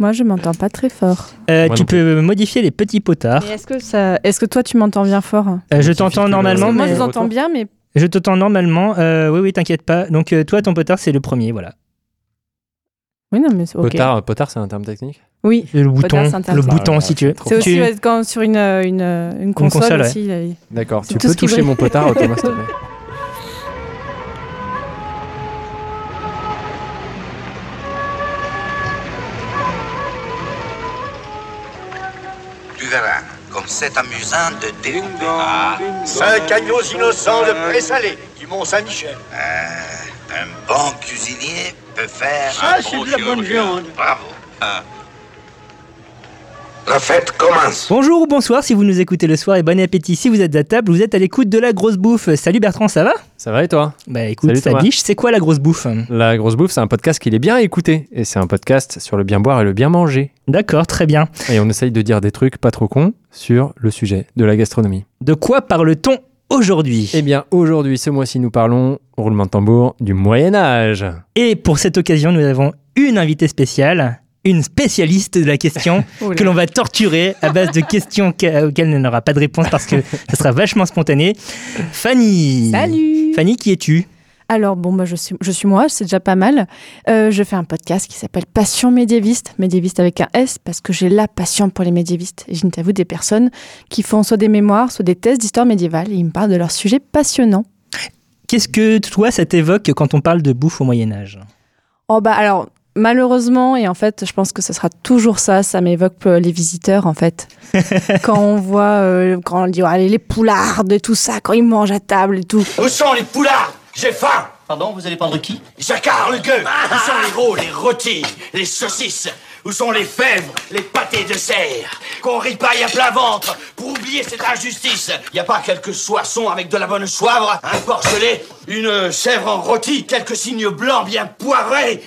Moi, je m'entends pas très fort. Euh, tu peux modifier les petits potards. Mais est-ce que ça, est-ce que toi, tu m'entends bien fort? Euh, je t'entends normalement, le- Moi, mais je vous entends bien, mais je t'entends normalement. Euh, oui, oui, t'inquiète pas. Donc euh, toi, ton potard, c'est le premier, voilà. oui, non, mais c'est ok. Potard, potard, c'est un terme technique? Oui. Le bouton, c'est le bouton, si tu veux. C'est aussi Tu- ouais, quand sur une, euh, une, euh, une console, console, ouais. aussi. là, il- D'accord. C'est Tu tout peux ce qui toucher brille. mon potard, Thomas, s'il te plaît c'est amusant de découper. Ah, Cinq agneaux innocents de présalé du Mont-Saint-Michel. Euh, un bon cuisinier peut faire Ça, un c'est bon de la bonne viande. Bravo. Ah. La fête commence. Bonjour ou bonsoir si vous nous écoutez le soir et bon appétit si vous êtes à table, vous êtes à l'écoute de la grosse bouffe. Salut Bertrand, ça va? Ça va et toi? Bah écoute, Salut ça Thomas. biche, c'est quoi la grosse bouffe? La grosse bouffe, c'est un podcast qu'il est bien à écouter. Et c'est un podcast sur le bien boire et le bien manger. D'accord, très bien. Et on essaye de dire des trucs pas trop cons sur le sujet de la gastronomie. De quoi parle-t-on aujourd'hui? Eh bien, aujourd'hui, ce mois-ci, nous parlons, roulement de tambour, du Moyen-Âge. Et pour cette occasion, nous avons une invitée spéciale, une spécialiste de la question Oula. que l'on va torturer à base de questions que- auxquelles elle n'aura pas de réponse parce que ça sera vachement spontané. Fanny Salut Fanny, qui es-tu? Alors, bon, bah, je, suis, je suis moi, c'est déjà pas mal. Euh, je fais un podcast qui s'appelle Passion médiéviste, médiéviste avec un S, parce que j'ai la passion pour les médiévistes. Et j'interviewe des personnes qui font soit des mémoires, soit des thèses d'histoire médiévale, et ils me parlent de leurs sujets passionnants. Qu'est-ce que toi, ça t'évoque quand on parle de bouffe au Moyen-Âge Oh, bah, alors, malheureusement, et en fait, je pense que ce sera toujours ça, ça m'évoque euh, les visiteurs, en fait. quand on voit, euh, quand on dit, allez, les poulardes et tout ça, quand ils mangent à table et tout. Où sont les poulards? J'ai faim. Pardon, vous allez prendre qui? Jacquard le gueux. Où sont les rôles, les rôtis, les saucisses? Où sont les fèvres, les pâtés de serre? Qu'on ripaille à plein ventre pour oublier cette injustice. Y a pas quelques soissons avec de la bonne soivre? Un porcelet, une chèvre en rôti, quelques signes blancs bien poivrés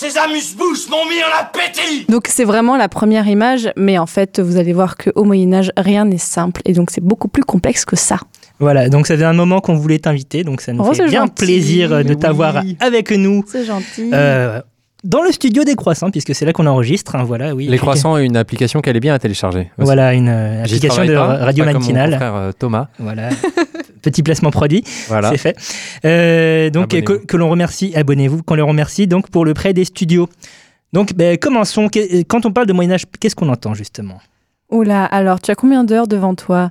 Ces amuse-bouches m'ont mis en appétit Donc c'est vraiment la première image, mais en fait vous allez voir qu'au Moyen Âge rien n'est simple et donc c'est beaucoup plus complexe que ça. Voilà, donc ça fait un moment qu'on voulait t'inviter, donc ça nous Oh, fait bien gentil. plaisir de Oui. t'avoir avec nous C'est gentil. euh, dans le studio des croissants, puisque c'est là qu'on enregistre. hein, voilà, oui. Les croissants, une application qu'elle est bien à télécharger. aussi. Voilà, une euh, application de pas, radio pas comme mon matinale. frère euh, Thomas. Voilà, petit placement produit, Voilà. c'est fait. Euh, donc euh, que, l'on remercie, abonnez-vous, qu'on les remercie donc pour le prêt des studios. Donc ben, commençons. Que- Quand on parle de Moyen Âge, qu'est-ce qu'on entend justement? Oula, alors tu as combien d'heures devant toi?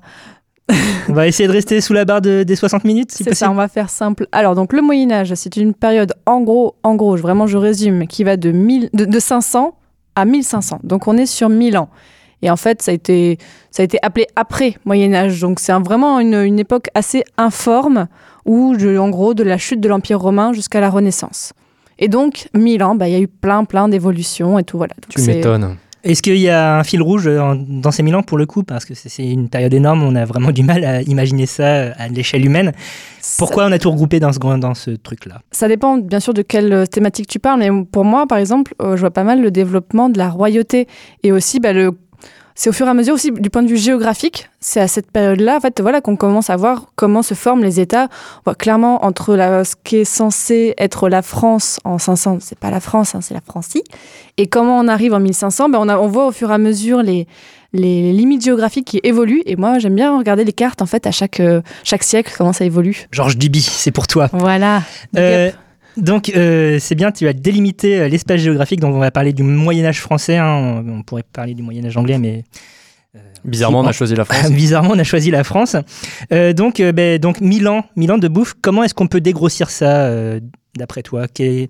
On va essayer de rester sous la barre de- des 60 minutes, si C'est ça, on va faire simple. Alors donc le Moyen Âge, c'est une période en gros, en gros, je- vraiment je résume, qui va de, 1000, de, de 500 à 1500. Donc on est sur 1000 ans. Et en fait, ça a été, ça a été appelé après Moyen Âge. Donc c'est un- vraiment une, une époque assez informe où, je- en gros, de la chute de l'Empire romain jusqu'à la Renaissance. Et donc, 1000 ans, bah, il y a eu plein, plein d'évolutions et tout. Voilà. Donc, Tu m'étonnes. Est-ce qu'il y a un fil rouge dans ces mille ans pour le coup? Parce que c'est- une période énorme, on a vraiment du mal à imaginer ça à l'échelle humaine. Pourquoi on a tout regroupé dans ce, dans ce truc-là? Ça dépend bien sûr de quelle thématique tu parles, mais pour moi, par exemple, euh, je vois pas mal le développement de la royauté et aussi bah, le. C'est au fur et à mesure aussi du point de vue géographique, c'est à cette période-là en fait voilà qu'on commence à voir comment se forment les États. Voit clairement entre la, ce qui est censé être la France en 500, c'est pas la France, hein, c'est la Francie, et comment on arrive en 1500, ben on, a, on voit au fur et à mesure les, les limites géographiques qui évoluent. Et moi, j'aime bien regarder les cartes en fait à chaque, euh, chaque siècle comment ça évolue. Georges Duby, c'est pour toi. Voilà. Euh. Donc, euh, c'est bien, tu as délimité euh, l'espace géographique, donc on va parler du Moyen-Âge français. hein. On, on pourrait parler du Moyen-Âge anglais, mais. Bizarrement, on a choisi la France. Bizarrement, on a choisi la France. Euh, donc, euh, ben, donc, Milan, Milan de bouffe, comment est-ce qu'on peut dégrossir ça, euh, d'après toi? Que-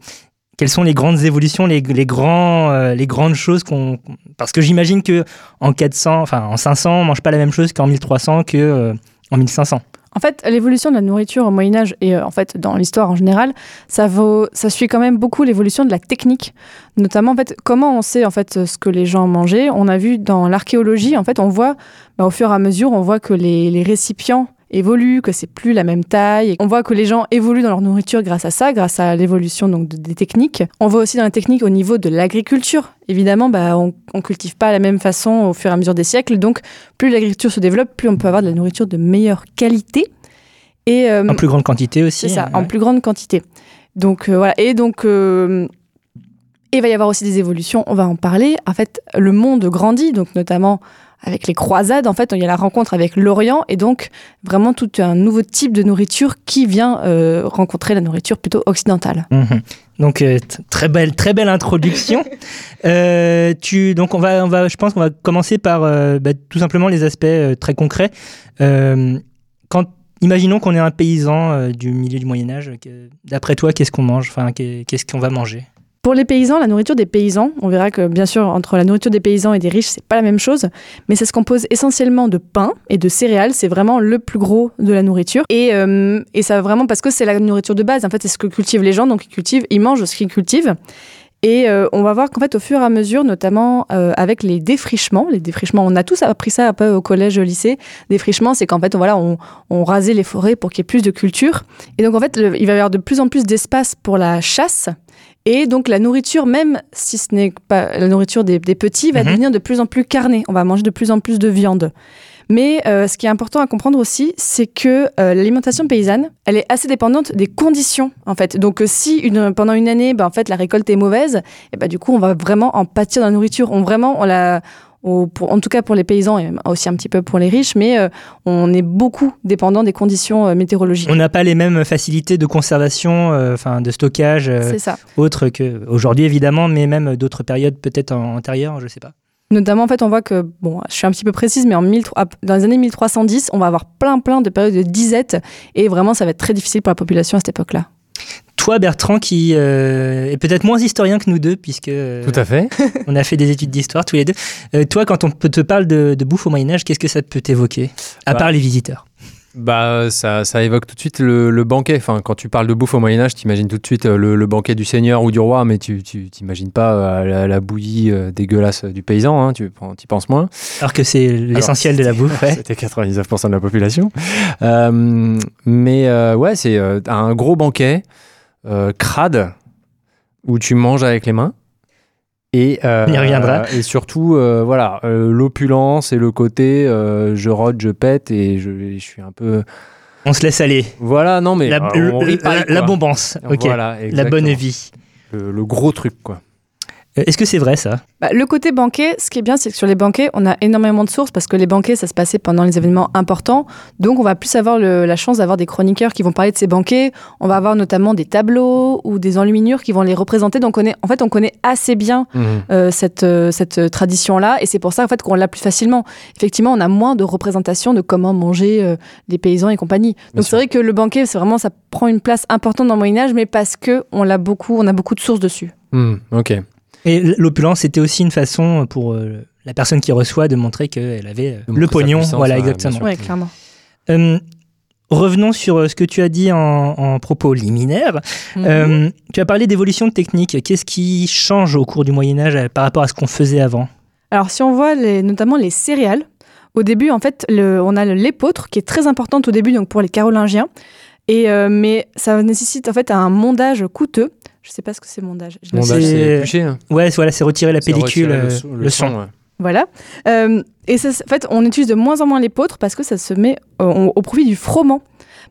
Quelles sont les grandes évolutions, les, les grands, euh, les grandes choses qu'on. Parce que j'imagine que en 400, enfin en 500, on mange pas la même chose qu'en 1300 que euh, en 1500. En fait, l'évolution de la nourriture au Moyen Âge et euh, en fait dans l'histoire en général, ça vaut, ça suit quand même beaucoup l'évolution de la technique, notamment en fait comment on sait en fait ce que les gens mangeaient. On a vu dans l'archéologie, en fait, on voit bah, au fur et à mesure, on voit que les, les récipients évoluent, que c'est plus la même taille. On voit que les gens évoluent dans leur nourriture grâce à ça, grâce à l'évolution donc de- des techniques. On voit aussi dans les techniques au niveau de l'agriculture. Évidemment, bah, on, on cultive pas la même façon au fur et à mesure des siècles, donc plus l'agriculture se développe, plus on peut avoir de la nourriture de meilleure qualité. Et, euh, En plus grande quantité aussi. c'est ça, hein, en plus grande quantité. Donc euh, voilà, et donc euh, Et il va y avoir aussi des évolutions, on va en parler. En fait, le monde grandit, donc notamment avec les croisades, en fait, il y a la rencontre avec l'Orient et donc vraiment tout un nouveau type de nourriture qui vient euh, rencontrer la nourriture plutôt occidentale. Mhm. Donc euh, très belle, très belle introduction. Euh, tu, donc on va, on va, je pense qu'on va commencer par bah, tout simplement les aspects très concrets. Quand, imaginons qu'on est un paysan du milieu du Moyen Âge. D'après toi, qu'est-ce qu'on mange? Enfin, qu'est- qu'est-ce qu'on va manger? Pour les paysans, la nourriture des paysans, on verra que bien sûr entre la nourriture des paysans et des riches, c'est pas la même chose, mais ça se compose essentiellement de pain et de céréales, c'est vraiment le plus gros de la nourriture. Et, euh, et ça vraiment parce que c'est la nourriture de base, en fait c'est ce que cultivent les gens, donc ils cultivent, ils mangent ce qu'ils cultivent. Et euh, on va voir qu'en fait, au fur et à mesure, notamment euh, avec les défrichements, les défrichements, on a tous appris ça un peu au collège, au lycée. Défrichement, c'est qu'en fait, voilà, on, on rasait les forêts pour qu'il y ait plus de culture. Et donc, en fait, il va y avoir de plus en plus d'espace pour la chasse. Et donc, la nourriture, même si ce n'est pas la nourriture des, des petits, va Mhm. devenir de plus en plus carnée. On va manger de plus en plus de viande. Mais euh, ce qui est important à comprendre aussi, c'est que euh, l'alimentation paysanne, elle est assez dépendante des conditions, en fait. Donc, euh, si une, pendant une année, bah, en fait, la récolte est mauvaise, et bah, du coup, on va vraiment en pâtir de la nourriture. On vraiment, on la, pour- en tout cas pour les paysans et aussi un petit peu pour les riches, mais euh, on est beaucoup dépendant des conditions euh, météorologiques. On n'a pas les mêmes facilités de conservation, euh, enfin de stockage, autres qu'aujourd'hui évidemment, mais même d'autres périodes peut-être antérieures, je sais pas. Notamment, en fait, on voit que, bon, je suis un petit peu précise, mais en 1000 dans les années 1310, on va avoir plein, plein de périodes de disette, et vraiment, ça va être très difficile pour la population à cette époque-là. Toi, Bertrand, qui euh, est peut-être moins historien que nous deux, puisque euh, Tout à fait. on a fait des études d'histoire tous les deux. Euh, toi, quand on te parle de, de bouffe au Moyen Âge, qu'est-ce que ça peut t'évoquer? À Bah, part les visiteurs. Bah, ça, ça évoque tout de suite le, le banquet. Enfin, quand tu parles de bouffe au Moyen-Âge, tu imagines tout de suite le, le banquet du seigneur ou du roi, mais tu t'imagines pas la, la bouillie dégueulasse du paysan, hein, tu y penses moins. Alors que c'est l'essentiel de la bouffe. ouais. C'était 99% de la population. Mais ouais, c'est un gros banquet euh, crade où tu manges avec les mains. Et, euh, reviendra. et surtout, euh, voilà, euh, l'opulence et le côté euh, je rôde, je pète et je, je suis un peu. On se laisse aller. Voilà, non, mais La, euh, ripaille, la- quoi. L'abondance. Ok. Voilà, la bonne vie. Le, le gros truc, quoi. Euh, Est-ce que c'est vrai ça? Bah, le côté banquet, ce qui est bien, c'est que sur les banquets, on a énormément de sources parce que les banquets, ça se passait pendant les événements importants. Donc, on va plus avoir le- la chance d'avoir des chroniqueurs qui vont parler de ces banquets. On va avoir notamment des tableaux ou des enluminures qui vont les représenter. Donc, on est, en fait, on connaît assez bien euh, cette, euh, cette tradition-là. Et c'est pour ça en fait, qu'on l'a plus facilement. Effectivement, on a moins de représentations de comment manger euh, les paysans et compagnie. Donc c'est vrai que le banquet, c'est vraiment, ça prend une place importante dans le Moyen-Âge, mais parce que on, l'a beaucoup, on a beaucoup de sources dessus. Hmm, ok. Et l'opulence, c'était aussi une façon pour euh, la personne qui reçoit de montrer qu'elle avait euh, le pognon. puissance, Voilà, ouais, bien exactement. Oui, clairement. Euh, revenons sur euh, ce que tu as dit en, en propos liminaires. Mhm. Euh, tu as parlé d'évolution de technique. Qu'est-ce qui change au cours du Moyen Âge euh, par rapport à ce qu'on faisait avant? Alors, si on voit les, notamment les céréales, au début, en fait, le- on a l'épeautre qui est très importante au début, donc pour les Carolingiens. Et, euh, mais ça nécessite en fait un mondage coûteux. Je sais pas ce que c'est mondage. Bah, C'est- épluché. hein. Ouais, voilà, c'est retirer la pellicule, retirer euh, le, son- le son. ouais. Voilà. Euh, et ça, en fait, on utilise de moins en moins l'épeautre parce que ça se met euh, au, au profit du froment.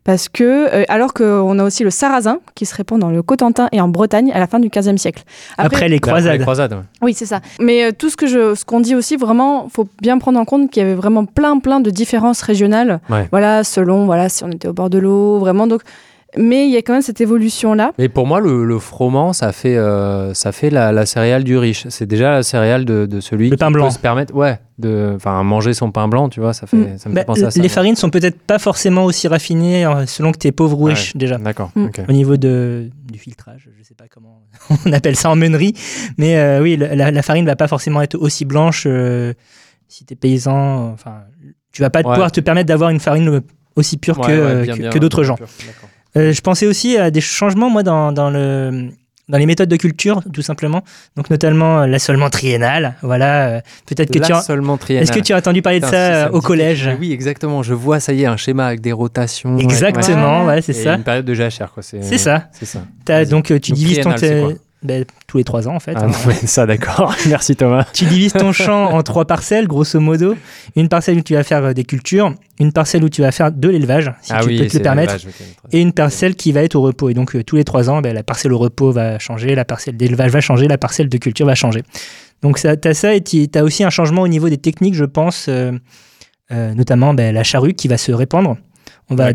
Parce que, euh, alors qu'on a aussi le sarrasin qui se répand dans le Cotentin et en Bretagne à la fin du XVe siècle. Après, les Après croisades. les croisades, ouais. Oui, c'est ça. Mais euh, tout ce que je, ce qu'on dit aussi, vraiment, faut bien prendre en compte qu'il y avait vraiment plein, plein de différences régionales. Ouais. Voilà, selon, voilà, si on était au bord de l'eau, vraiment. Donc, mais il y a quand même cette évolution-là. Mais pour moi, le, le froment, ça fait, euh, ça fait la, la céréale du riche. C'est déjà la céréale de, de celui Le qui pain blanc. peut se permettre, ouais, de, enfin, manger son pain blanc, tu vois, ça fait, Mm. ça me Bah, fait penser à ça. les farines sont peut-être pas forcément aussi raffinées euh, selon que tu es pauvre ou Ouais. riche déjà. D'accord. Mm. ok. Au niveau de, du filtrage, je sais pas comment on appelle ça en meunerie, mais euh, oui, la, la- farine va pas forcément être aussi blanche euh, si tu es paysan. Enfin, tu vas pas Ouais. pouvoir te permettre d'avoir une farine aussi pure Ouais, que, que, d'autres gens. pur, d'accord. Euh, je pensais aussi à des changements, moi, dans, dans, le, dans les méthodes de culture, tout simplement. Donc, notamment euh, l'assolement triennal. Voilà. euh, Peut-être que tu as. seulement triennal. Est-ce que tu as entendu parler de ça, euh, au collège. Oui, exactement. Je vois, ça y est, un schéma avec des rotations. Exactement, ouais. ouais, c'est ça. Une période de jachère, quoi. C'est ça. C'est ça. Vas-y. donc, tu Donc, divises ton. Ben, tous les trois ans, en fait. Ah hein. ça, d'accord. Merci Thomas. Tu divises ton champ en trois parcelles, grosso modo. Une parcelle où tu vas faire euh, des cultures, une parcelle où tu vas faire de l'élevage, si ah tu oui, peux te le permettre, et une parcelle qui va être au repos. Et donc, euh, tous les trois ans, ben, la parcelle au repos va changer, la parcelle d'élevage va changer, la parcelle de culture va changer. Donc, tu as ça et tu as aussi un changement au niveau des techniques, je pense, euh, euh, notamment ben, la charrue qui va se répandre. On va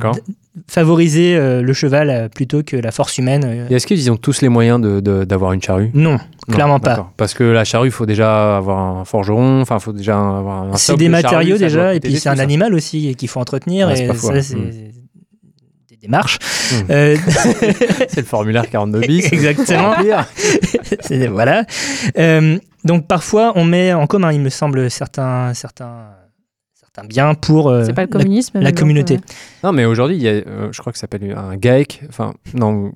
favoriser euh, le cheval euh, plutôt que la force humaine. euh. Et est-ce qu'ils ont tous les moyens de- de- d'avoir une charrue? Non, Non, clairement pas. d'accord. Parce que la charrue, il faut déjà avoir un forgeron, enfin, il faut déjà avoir un C'est socle des de charrue, matériaux ça doit déjà, et coûter puis des c'est un ça. animal aussi et qu'il faut entretenir. Ouais, c'est et pas ça, c'est Mm. des démarches. Mm. Euh, C'est le formulaire 42 bis. Exactement. C'est- voilà. Euh, donc parfois, on met en commun, il me semble, certains, certains, certains biens pour euh, C'est pas le communisme. la, communauté. ouais. Non, mais aujourd'hui, il y a, euh, je crois que ça s'appelle un GAEC. Enfin, non.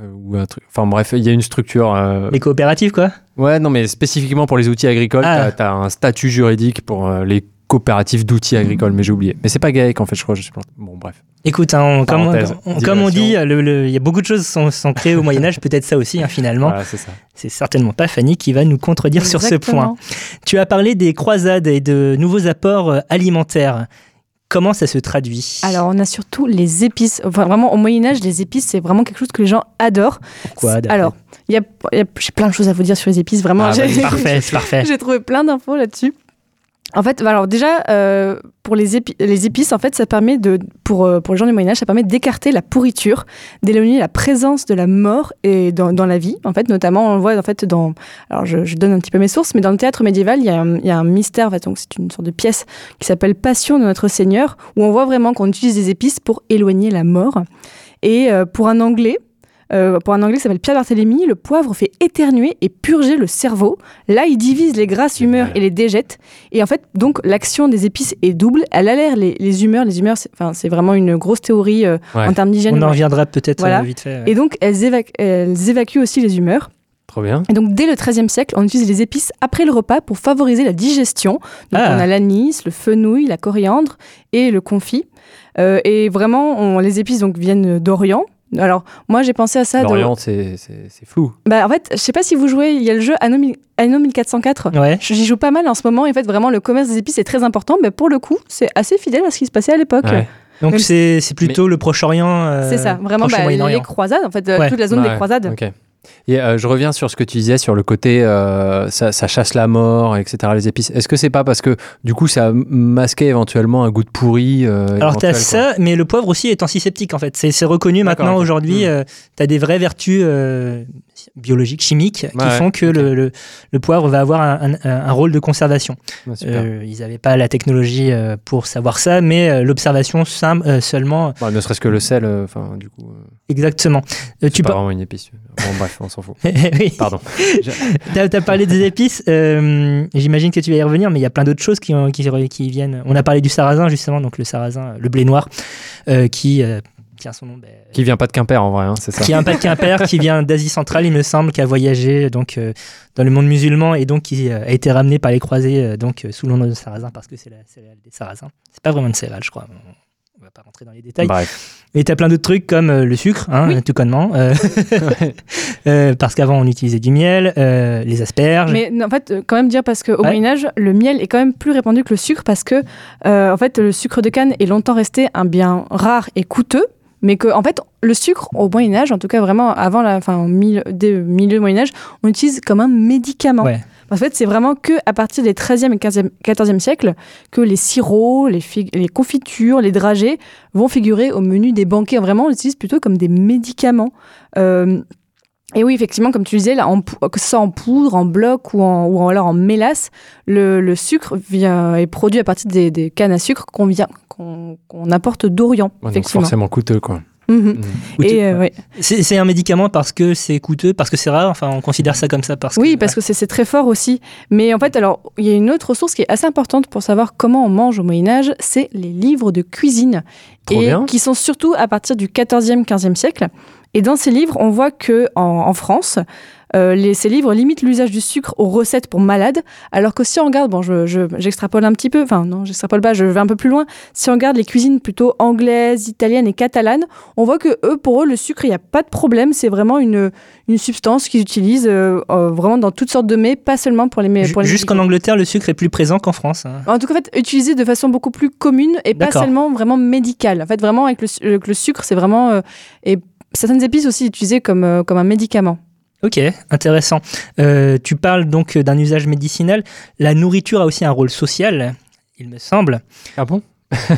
euh, ou un truc. Enfin, bref, il y a une structure. euh, Les coopératives, quoi? Ouais, non, mais spécifiquement pour les outils agricoles, Ah. tu as, un statut juridique pour euh, les coopératives d'outils agricoles, mais j'ai oublié. Mais c'est pas GAEC en fait, je crois. Je sais pas. Bon, bref. Écoute, hein, on- comme, on, comme on dit, digression. le- le- il y a beaucoup de choses qui sont, sont créées au Moyen Âge, peut-être ça aussi, hein, finalement. Voilà, c'est certainement pas Fanny qui va nous contredire sur ce point. Tu as parlé des croisades et de nouveaux apports euh, alimentaires. Comment ça se traduit? Alors, on a surtout les épices. Enfin, vraiment, au Moyen-Âge, les épices, c'est vraiment quelque chose que les gens adorent. Quoi, d'après Alors, il y a, il y a- j'ai plein de choses à vous dire sur les épices, vraiment. Ah, Parfait, c'est parfait. J'ai trouvé plein d'infos là-dessus. En fait, bah alors déjà, euh, pour les, épi- les épices, en fait, ça permet de, pour, euh, pour les gens du Moyen Âge, ça permet d'écarter la pourriture, d'éloigner la présence de la mort et dans, la vie. En fait, notamment, on le voit en fait dans. Alors, je, donne un petit peu mes sources, mais dans le théâtre médiéval, il y a un, il y a un mystère. En fait, donc c'est une sorte de pièce qui s'appelle Passion de notre Seigneur, où on voit vraiment qu'on utilise des épices pour éloigner la mort. Et euh, pour un Anglais. Euh, pour un anglais qui s'appelle Pierre Barthélemy, le poivre fait éternuer et purger le cerveau. Là, il divise les grasses humeurs et les déjette. Et en fait, donc, l'action des épices est double. Elle alerte les, les humeurs. Les humeurs, c'est enfin, c'est vraiment une grosse théorie euh, Ouais. en termes d'hygiène. On en reviendra peut-être Voilà. euh, vite fait. ouais. Et donc, elles, évac- elles évacuent aussi les humeurs. Trop bien. Et donc, dès le XIIIe siècle, on utilise les épices après le repas pour favoriser la digestion. Donc, Ah. on a l'anis, le fenouil, la coriandre et le confit. Euh, et vraiment, on- les épices donc, viennent d'Orient. Alors, moi, j'ai pensé à ça. de- L'Orient, c'est c'est- c'est flou. Bah, en fait, je sais pas si vous jouez, il y a le jeu Anno, Anno 1404. Ouais. J'y joue pas mal en ce moment. Et en fait, vraiment, le commerce des épices est très important. Mais pour le coup, c'est assez fidèle à ce qui se passait à l'époque. Ouais. Donc Même c'est c'est plutôt le Proche-Orient. euh, C'est ça, vraiment bah, les croisades, en fait, Ouais. toute la zone Ouais, des croisades. Et euh, je reviens sur ce que tu disais sur le côté euh, ça, ça chasse la mort, etc. Les épices. Est-ce que c'est pas parce que du coup ça masquait éventuellement un goût de pourri euh, Alors tu as éventuel, quoi ça, mais le poivre aussi est antiseptique en fait. C'est reconnu maintenant aujourd'hui. Hmm. tu as des vraies vertus euh, biologiques, chimiques, qui Ouais, font que le, le- le poivre va avoir un, un- un rôle de conservation. Euh, ils n'avaient pas la technologie euh, pour savoir ça, mais euh, l'observation simple seulement. Ne serait-ce que le sel, enfin du coup, Exactement. Tu pas par- vraiment une épice. Bon bref, on s'en fout. oui. Pardon. Tu as, parlé des épices, j'imagine que tu vas y revenir, mais il y a plein d'autres choses qui, ont- qui, qui viennent. On a parlé du sarrasin, justement, donc le sarrasin, le blé noir, qui tient son nom. ben, Qui vient pas de Quimper en vrai, hein, c'est ça. qui un pas de Quimper, qui vient d'Asie centrale, il me semble, qui a voyagé donc, euh, dans le monde musulman et donc qui euh, a été ramené par les croisés euh, donc, euh, sous le nom de sarrasin parce que c'est la céréale des sarrasins. C'est pas vraiment une céréale, je crois. On- On va pas rentrer dans les détails. Bref. Et tu as plein d'autres trucs comme euh, le sucre, hein, tout connement, euh, euh, parce qu'avant on utilisait du miel, euh, les asperges. Mais en fait, quand même dire parce qu'au Ouais. Moyen Âge, le miel est quand même plus répandu que le sucre parce que euh, en fait, le sucre de canne est longtemps resté un bien rare et coûteux. Mais que, en fait, le sucre, au Moyen-Âge, en tout cas vraiment avant la fin, au milieu, dès le milieu du Moyen-Âge, on l'utilise comme un médicament. Ouais. En fait, c'est vraiment que à partir des 13e et 15e, 14e siècles que les sirops, les, les confitures, les dragées vont figurer au menu des banquets. Vraiment, on l'utilise plutôt comme des médicaments. Euh, et oui, effectivement, comme tu disais, là, en que ce soit en poudre, en bloc ou en, ou alors en mélasse, le, le sucre vient, est produit à partir des, des cannes à sucre qu'on vient qu'on qu'on apporte d'Orient. Ouais, donc effectivement. forcément coûteux quoi. Mhm. Et euh, ouais. C'est c'est un médicament parce que c'est coûteux, parce que c'est rare? Enfin, on considère ça comme ça parce Oui, que, parce que c'est c'est très fort aussi. Mais en fait, alors, il y a une autre ressource qui est assez importante pour savoir comment on mange au Moyen-Âge, c'est les livres de cuisine. Trop et bien. qui sont surtout à partir du 14e, 15e siècle. Et dans ces livres, on voit que en, en France, euh, les, ces livres limitent l'usage du sucre aux recettes pour malades, alors que si on regarde, bon, je- je- j'extrapole un petit peu, enfin non, j'extrapole pas, je vais un peu plus loin. Si on regarde les cuisines plutôt anglaises, italiennes et catalanes, on voit que eux, pour eux, le sucre, il n'y a pas de problème, c'est vraiment une, une substance qu'ils utilisent euh, euh, vraiment dans toutes sortes de mets, pas seulement pour les mets. Jusqu'en. Angleterre, le sucre est plus présent qu'en France. hein. En tout cas, en fait, utilisé de façon beaucoup plus commune et pas seulement vraiment médicale. En fait, vraiment, avec le, avec le sucre, c'est vraiment. et certaines épices aussi utilisées comme, euh, comme un médicament. Ok, intéressant. Euh, tu parles donc d'un usage médicinal. La nourriture a aussi un rôle social, il me semble. Ah bon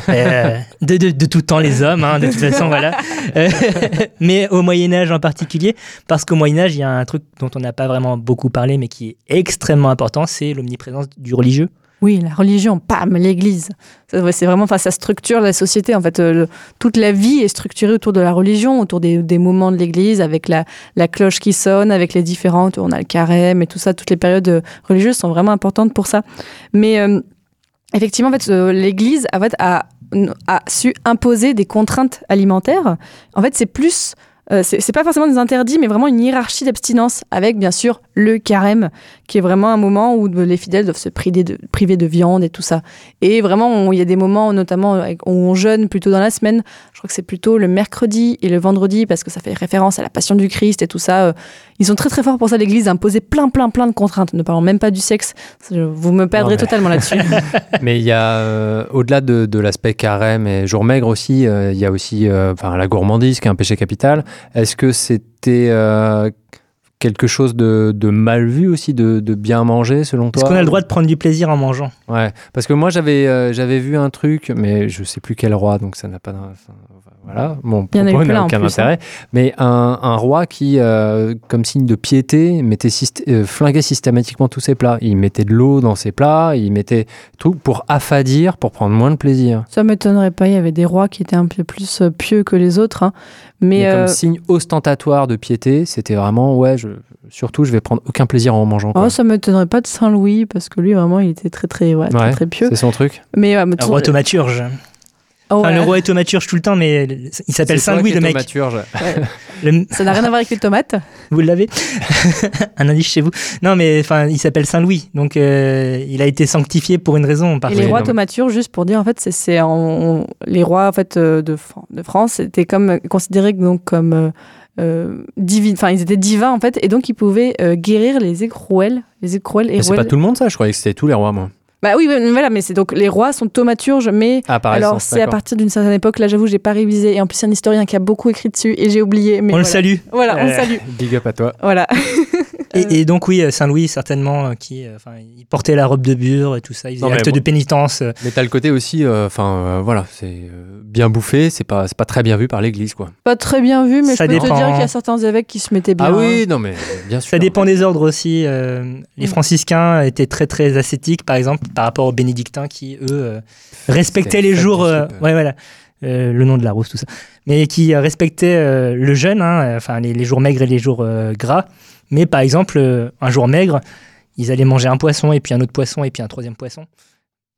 Euh, de, de, de tout temps les hommes, hein, de toute façon, voilà. Euh, mais au Moyen Âge en particulier, parce qu'au Moyen Âge, il y a un truc dont on n'a pas vraiment beaucoup parlé, mais qui est extrêmement important, c'est l'omniprésence du religieux. Oui, la religion, pam, l'Église. C'est vraiment, enfin, ça structure la société. En fait, Euh, toute la vie est structurée autour de la religion, autour des, moments de l'Église, avec la, cloche qui sonne, avec les différentes. On a le carême et tout ça. Toutes les périodes religieuses sont vraiment importantes pour ça. Mais euh, effectivement, en fait, l'Église a su imposer des contraintes alimentaires. En fait, c'est plus euh, c'est pas forcément des interdits, mais vraiment une hiérarchie d'abstinence, avec bien sûr le carême, qui est vraiment un moment où les fidèles doivent se priver de, viande et tout ça. Et vraiment, il y a des moments, notamment où on jeûne plutôt dans la semaine. Je crois que c'est plutôt le mercredi et le vendredi, parce que ça fait référence à la passion du Christ et tout ça. Euh, Ils sont très très forts pour ça, l'Église, à imposer plein plein plein de contraintes. Ne parlons même pas du sexe. Vous me perdrez mais- totalement là-dessus. Mais il y a, euh, au-delà de, de l'aspect carême et jour maigre aussi, euh, il y a aussi euh, enfin, la gourmandise qui est un péché capital. Est-ce que c'était euh, quelque chose de, de mal vu aussi, de, de bien manger selon toi Est-ce qu'on a le droit de prendre du plaisir en mangeant? Ouais, parce que moi j'avais euh, j'avais vu un truc, mais je sais plus quel roi, donc ça n'a pas. Voilà, mon propos n'a aucun plus, hein. intérêt. Mais un, un roi qui, euh, comme signe de piété, mettait syst- euh, flinguait systématiquement tous ses plats. Il mettait de l'eau dans ses plats, il mettait tout pour affadir, pour prendre moins de plaisir. ça m'étonnerait pas. Il y avait des rois qui étaient un peu plus euh, pieux que les autres. hein. Mais, Mais, euh, comme signe ostentatoire de piété, c'était vraiment ouais, je, surtout je vais prendre aucun plaisir en mangeant. quoi. Oh, ça m'étonnerait pas de Saint Louis parce que lui vraiment il était très très ouais, très, Ouais, très pieux. C'est son truc. Mais euh, mais Un tout- roi thaumaturge. Oh, Enfin, ouais. le roi est thaumaturge tout le temps, mais il s'appelle Saint-Louis, le mec. thaumaturge. Le- ça n'a rien à voir avec les tomates? Vous l'avez? Un indice chez vous Non, mais enfin, il s'appelle Saint-Louis, donc euh, il a été sanctifié pour une raison. Par Et les rois thaumaturges, juste pour dire en fait, c'est c'est en- on- les rois en fait euh, de, Fran- de France étaient comme considérés donc comme euh, euh, divines. Enfin, ils étaient divins en fait, et donc ils pouvaient euh, guérir les écrouelles, les écrouelles et c'est pas tout le monde ça, je croyais que c'était tous les rois moi. Bah oui, voilà, mais c'est donc les rois sont thaumaturges, mais Ah, alors c'est à partir d'une certaine époque. Là, j'avoue, j'ai pas révisé, et en plus c'est un historien qui a beaucoup écrit dessus, et j'ai oublié. Mais On le salue. Voilà, on le Euh, salue. Big up à toi. Voilà. Et, et donc oui, euh, Saint-Louis certainement, euh, qui, euh, enfin, il portait la robe de bure et tout ça, il faisait Non, acte bon. de pénitence. euh. Mais t'as le côté aussi, euh, enfin euh, voilà, c'est euh, bien bouffé, c'est pas, c'est pas très bien vu par l'Église quoi. Pas très bien vu, mais Ça je peux te dépend. dire qu'il y a certains évêques qui se mettaient bien. Ah oui, non mais bien sûr. Ça dépend des ordres aussi. euh, les Mm. franciscains étaient très très ascétiques, par exemple, par rapport aux bénédictins qui, eux, euh, respectaient les jours. euh, ouais, voilà. Euh, le nom de la rose, tout ça. Mais qui euh, respectaient euh, le jeûne, hein, euh, enfin les, les jours maigres et les jours euh, gras. Mais par exemple, euh, un jour maigre, ils allaient manger un poisson et puis un autre poisson et puis un troisième poisson.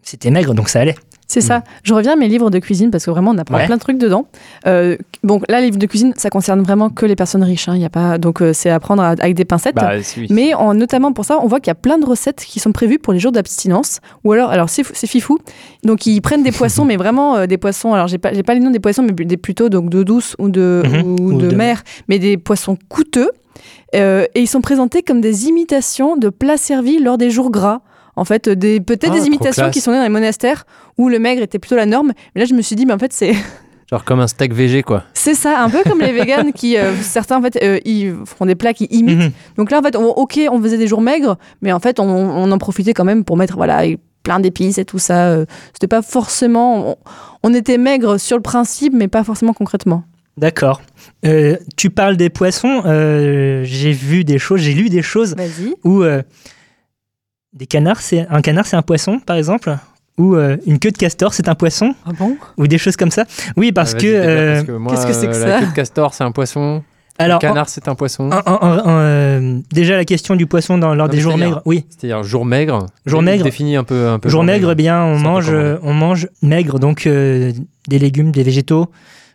C'était maigre, donc ça allait. C'est ça. Je reviens à mes livres de cuisine parce que vraiment on apprend Ouais. plein de trucs dedans. Euh, bon, là, les livres de cuisine, ça concerne vraiment que les personnes riches. hein. Y a pas, donc euh, c'est à prendre à- avec des pincettes. Bah, oui. Mais en, notamment pour ça, on voit qu'il y a plein de recettes qui sont prévues pour les jours d'abstinence. Ou alors, alors c'est c'est fifou. Donc ils prennent des poissons, mais vraiment euh, des poissons. Alors j'ai pas, j'ai pas les noms des poissons, mais des plutôt donc de douce ou de Mhm. ou Ou de, de- mer, mais des poissons coûteux. Euh, et ils sont présentés comme des imitations de plats servis lors des jours gras. En fait, des peut-être Ah, des trop imitations qui sont nées dans les monastères où le maigre était plutôt la norme. Mais là, je me suis dit, mais en fait, c'est Genre comme un steak végé quoi. c'est ça, un peu comme les véganes qui euh, certains en fait euh, ils font des plats qui imitent. Mhm. Donc là, en fait, on- ok, on faisait des jours maigres, mais en fait, on, on en profitait quand même pour mettre voilà plein d'épices et tout ça. euh, C'était pas forcément, on, on était maigre sur le principe, mais pas forcément concrètement. D'accord. Euh, tu parles des poissons. euh, j'ai vu des choses, j'ai lu des choses Vas-y. où euh, des canards, c'est un canard, c'est un poisson, par exemple, ou euh, une queue de castor, c'est un poisson, Ah bon? ou des choses comme ça. Oui, parce Ah, que, euh, parce que moi, qu'est-ce que c'est que euh, ça La queue de castor c'est un poisson. alors, le canard c'est un poisson. en- en- en- en, euh, déjà la question du poisson dans, lors Non, des mais jours c'est-à-dire- maigres. Oui, C'est-à-dire jour maigre. Jour maigre. Définis un peu un peu. jour maigre, eh bien, on C'est un peu mange, euh, on mange maigre, donc euh, des légumes, des végétaux,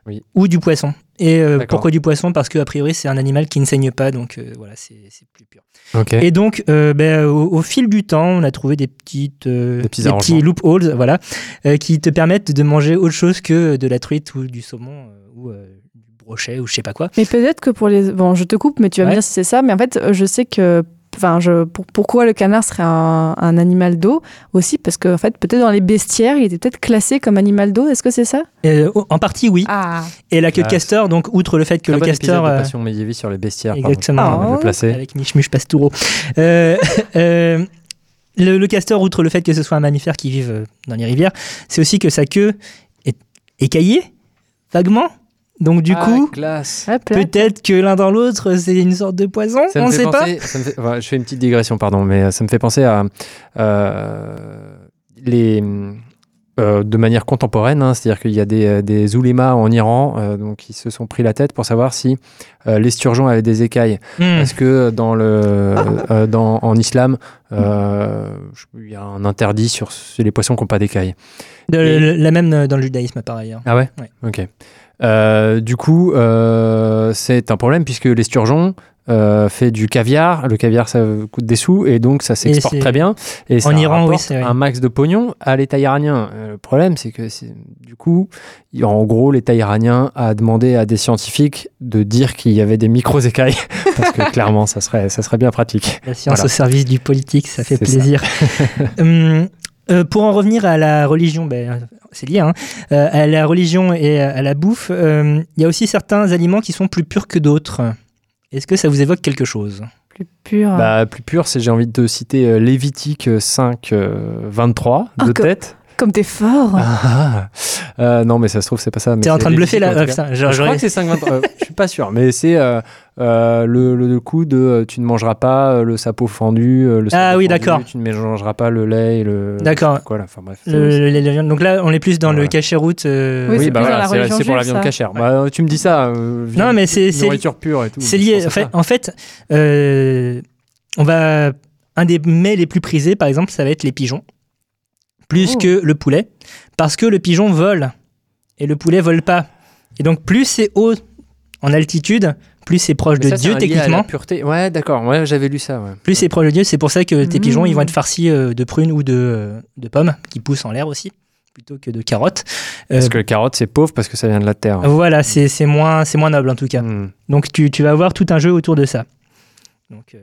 Oui. ou du poisson. Et euh, pourquoi du poisson? Parce que a priori c'est un animal qui ne saigne pas, donc euh, voilà, c'est c'est plus pur. Ok. Et donc, euh, ben, au, au fil du temps, on a trouvé des petites, euh, Des petits des arrangements. loopholes, voilà, euh, qui te permettent de manger autre chose que de la truite ou du saumon euh, ou euh, du brochet ou je sais pas quoi. Mais peut-être que pour les. Bon, je te coupe, mais tu vas Ouais. me dire si c'est ça. Mais en fait, je sais que. Enfin, je... pour- pourquoi le canard serait un, un animal d'eau aussi? Parce que, en fait, peut-être dans les bestiaires, il était peut-être classé comme animal d'eau. Est-ce que c'est ça? Euh, en partie, oui. Ah Et la queue de Ah, castor, donc outre le fait que Très le bon castor, de euh, Passion médiéviste sur les bestiaires. pardon. exactement, On va Oh. le placer. avec Michmuche Pastoureau. Euh, euh, le, le castor, outre le fait que ce soit un mammifère qui vive dans les rivières, c'est aussi que sa queue est écaillée, vaguement. Donc du Ah, coup, peut-être que l'un dans l'autre, c'est une sorte de poison. Ça on ne sait pas. penser- ça me fait- enfin, je fais une petite digression, pardon, mais euh, ça me fait penser à euh, les. euh, de manière contemporaine, hein, c'est-à-dire qu'il y a des, des oulémas en Iran euh, donc, qui se sont pris la tête pour savoir si euh, l'esturgeon avait des écailles. Hmm. Parce que dans le, euh, dans, en islam, euh, il y a un interdit sur les poissons qui n'ont pas d'écailles. Et- la même dans le judaïsme, par ailleurs. Ah ouais? Ouais. Ok. Euh, du coup, euh, c'est un problème puisque l'esturgeon euh, fait du caviar. Le caviar, ça coûte des sous et donc ça s'exporte très bien. Et ça En Iran, oui, c'est vrai. un max de pognon à l'État iranien. Euh, le problème, c'est que du coup, en gros, l'État iranien a demandé à des scientifiques de dire qu'il y avait des micro-écailles parce que clairement, ça serait, ça serait bien pratique. La science Voilà. au service du politique, ça fait ça. plaisir. Hum, euh, pour en revenir à la religion, ben, c'est lié, hein, euh, à la religion et à la bouffe, euh, il y a aussi certains aliments qui sont plus purs que d'autres. Est-ce que ça vous évoque quelque chose? Plus pur. Bah, plus pur, c'est j'ai envie de te citer Lévitique 5, euh, 23 Ah, de que- tête. Comme t'es fort Ah, euh, non, mais ça se trouve, c'est pas ça. mais T'es en train de bluffer là Ah, putain, genre, je crois que c'est 5,23. euh, je suis pas sûr, mais c'est euh, euh, le, le coup de tu ne mangeras pas le sapot fendu. le Ah sapot oui, fendu, d'accord. Tu ne mélangeras pas le lait et le. D'accord. Quoi là Enfin bref. Le- le- le- le- donc là, on est plus dans le Voilà. cachet-route. euh, Oui, Oui, c'est bah voilà, c'est pour la viande cachère. Bah, tu me dis ça. euh, Non, mais c'est- c'est- nourriture pure et tout. C'est lié. En fait, ça. en fait on va un des mets les plus prisés, par exemple, ça va être les pigeons, plus Oh. que le poulet, parce que le pigeon vole et le poulet vole pas. Et donc, plus c'est haut en altitude, plus c'est proche de Dieu techniquement. pureté. Ouais, d'accord. Ouais, j'avais lu ça. Ouais. Plus c'est proche de Dieu, c'est pour ça que tes pigeons, ils vont être farcis euh, de prunes ou de, euh, de pommes qui poussent en l'air aussi, plutôt que de carottes. Euh, Parce que le carotte, c'est pauvre parce que ça vient de la terre. Voilà, c'est moins, moins noble en tout cas. Hmm. Donc tu, tu vas avoir tout un jeu autour de ça. Donc euh.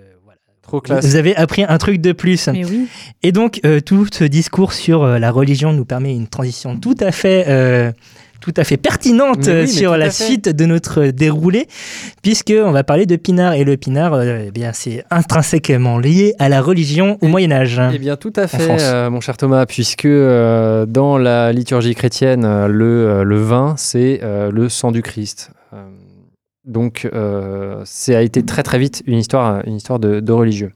Trop classe. Vous avez appris un truc de plus. Mais oui. Et donc euh, tout ce discours sur euh, la religion nous permet une transition tout à fait, euh, tout à fait pertinente oui, sur la suite de notre déroulé, puisque on va parler de pinard et le pinard, euh, eh bien c'est intrinsèquement lié à la religion au Et- Moyen Âge. Eh bien, tout à fait, euh, mon cher Thomas, puisque euh, dans la liturgie chrétienne, le, euh, le vin, c'est euh, le sang du Christ. Donc, euh, ça a été très très vite une histoire, une histoire de, de religieux.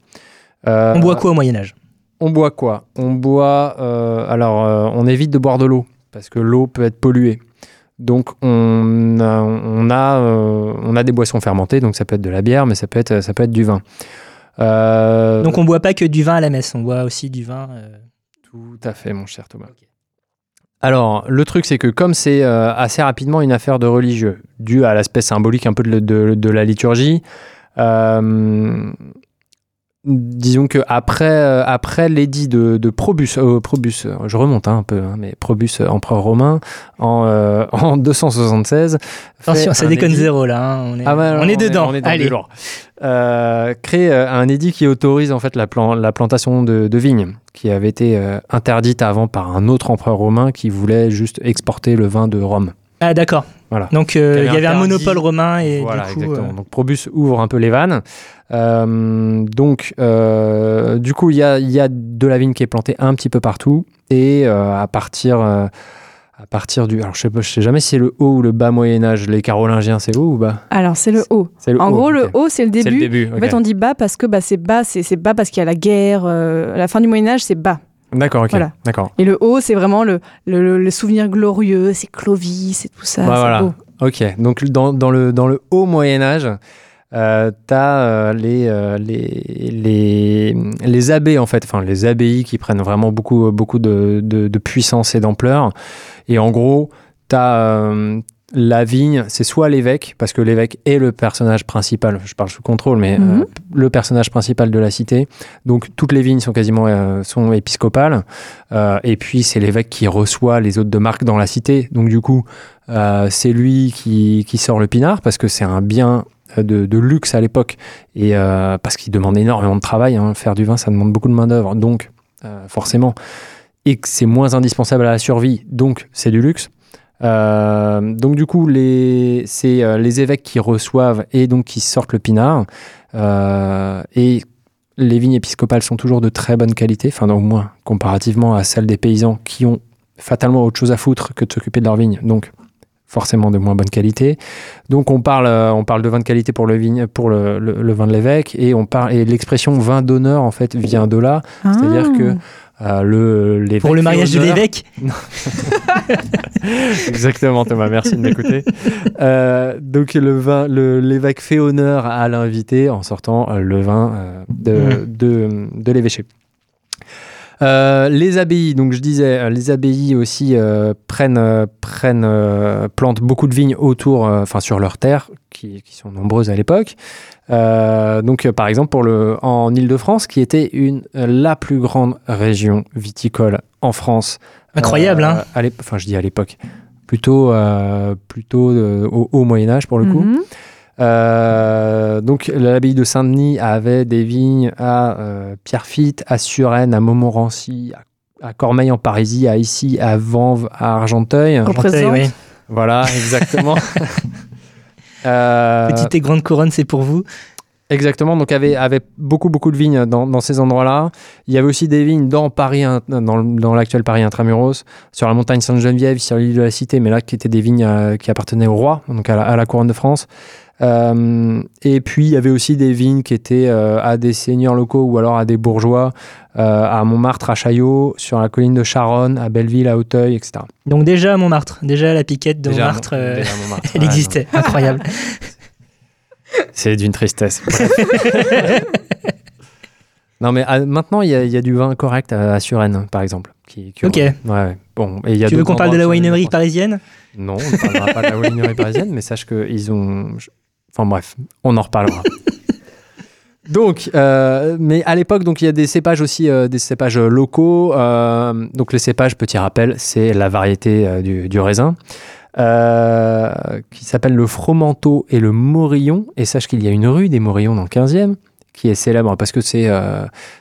Euh, On boit quoi au Moyen Âge On boit quoi? On boit. euh, alors, euh, on évite de boire de l'eau parce que l'eau peut être polluée. Donc, on a, on, a, on a des boissons fermentées, donc ça peut être de la bière, mais ça peut être, ça peut être du vin. Donc on boit pas que du vin à la messe, on boit aussi du vin. Tout à fait, mon cher Thomas. Alors, le truc, c'est que comme c'est euh, assez rapidement une affaire de religieux, dû à l'aspect symbolique un peu de, de- de la liturgie, euh, disons que après, euh, après l'édit de, de Probus, euh, Probus, euh, je remonte hein, un peu, hein, mais Probus, empereur romain, en, euh, en 276. fait Attention, ça déconne édit- zéro là. hein, On est, ah on est dedans. On est Allez. Euh, crée un édit qui autorise en fait la, plan- la plantation de, de vignes, qui avait été interdite avant par un autre empereur romain qui voulait juste exporter le vin de Rome. Ah d'accord. Voilà. Donc euh, il y avait un monopole romain et voilà, du coup. exactement. euh, Donc Probus ouvre un peu les vannes. Euh, donc, euh, du coup, il y a, il y a de la vigne qui est plantée un petit peu partout. Et euh, à partir. euh, à partir du. Alors, je sais, pas, je sais jamais si c'est le haut ou le bas Moyen-Âge. Les Carolingiens, c'est haut ou bas? Alors, c'est le haut. C'est le En haut, gros, le haut, c'est le le début. En fait, on dit bas parce que bah, c'est bas, c'est bas parce qu'il y a la guerre. euh, à la fin du Moyen-Âge, c'est bas. D'accord, ok. Voilà. D'accord. Et le haut, c'est vraiment le, le, souvenir glorieux, c'est Clovis, c'est tout ça. Bah, voilà. beau. Ok, donc dans, dans le, dans le haut Moyen-Âge, euh, tu as les, euh, les, les, les abbés, en fait, enfin les abbayes qui prennent vraiment beaucoup, beaucoup de, de, de puissance et d'ampleur. Et en gros, tu as, la vigne, c'est soit l'évêque, parce que l'évêque est le personnage principal, je parle sous contrôle, mais Mhm. euh, le personnage principal de la cité. Donc toutes les vignes sont quasiment euh, sont épiscopales. Euh, et puis c'est l'évêque qui reçoit les hôtes de marque dans la cité. Donc du coup, c'est lui qui, qui sort le pinard, parce que c'est un bien de, de luxe à l'époque. Et parce qu'il demande énormément de travail. hein. Faire du vin, ça demande beaucoup de main-d'œuvre. Donc forcément. Et que c'est moins indispensable à la survie. Donc c'est du luxe. Euh, donc du coup, les, c'est euh, les évêques qui reçoivent et donc qui sortent le pinard. Euh, et les vignes épiscopales sont toujours de très bonne qualité, enfin au moins comparativement à celles des paysans qui ont fatalement autre chose à foutre que de s'occuper de leurs vignes. Donc forcément de moins bonne qualité. Donc on parle, on parle de vin de qualité pour le, vigne, pour le, le- le vin de l'évêque et on parle et l'expression vin d'honneur en fait vient de là. C'est-à-dire Ah. que euh, le l'évêque Pour le mariage de l'évêque Exactement, Thomas, merci de m'écouter. Euh, donc, le vin, le- l'évêque fait honneur à l'invité en sortant euh, le vin euh, de, de, de l'évêché. Euh, les abbayes, donc je disais, les abbayes aussi euh, prennent, euh, prennent plantent beaucoup de vignes autour, enfin sur leurs terres, qui, qui sont nombreuses à l'époque. Euh, donc, euh, par exemple, pour le, en Île-de-France, qui était une, euh, la plus grande région viticole en France. Incroyable, Euh, hein à l'ép- Enfin, je dis à l'époque. Plutôt, euh, plutôt euh, au, au Moyen Âge pour le coup. Mhm. Euh, donc l'abbaye de Saint-Denis avait des vignes à euh, Pierrefitte, à Suresnes, à Montmorency, à, à Cormeil en Parisie, à Issy, à Vanves, à Argenteuil. Représente. Oui. Voilà, exactement. Euh, Petite et grande couronne, c'est pour vous. Exactement, donc avait, avait beaucoup beaucoup de vignes dans, dans ces endroits-là. Il y avait aussi des vignes dans Paris, in- dans, dans l'actuel Paris intramuros, sur la montagne Sainte-Geneviève, sur l'île de la Cité, mais là qui étaient des vignes euh, qui appartenaient au roi, donc à la, à la couronne de France. Euh, et puis il y avait aussi des vignes qui étaient euh, à des seigneurs locaux ou alors à des bourgeois, euh, à Montmartre, à Chaillot, sur la colline de Charonne, à Belleville, à Auteuil, etc. Donc déjà à Montmartre, déjà la piquette de Déjà, Montmartre, Mont- euh, déjà Montmartre, elle ouais, existait. Incroyable. C'est d'une tristesse. Non, mais ah, maintenant, il y, a- il y a du vin correct à, à Suresnes, par exemple. Qui, qui- Ok. Ouais, ouais. Bon, et il y a tu veux qu'on parle de la winery parisienne? Non, on ne parlera pas de la winery parisienne, mais sache qu'ils ont. Enfin bref, on en reparlera. Donc, euh, mais à l'époque, donc il y a des cépages aussi, euh, des cépages locaux. euh, donc les cépages, petit rappel, c'est la variété du, du raisin. qui s'appelle le Fromenteau et le Morillon. Et sache qu'il y a une rue des Morillons dans le 15e qui est célèbre parce que c'est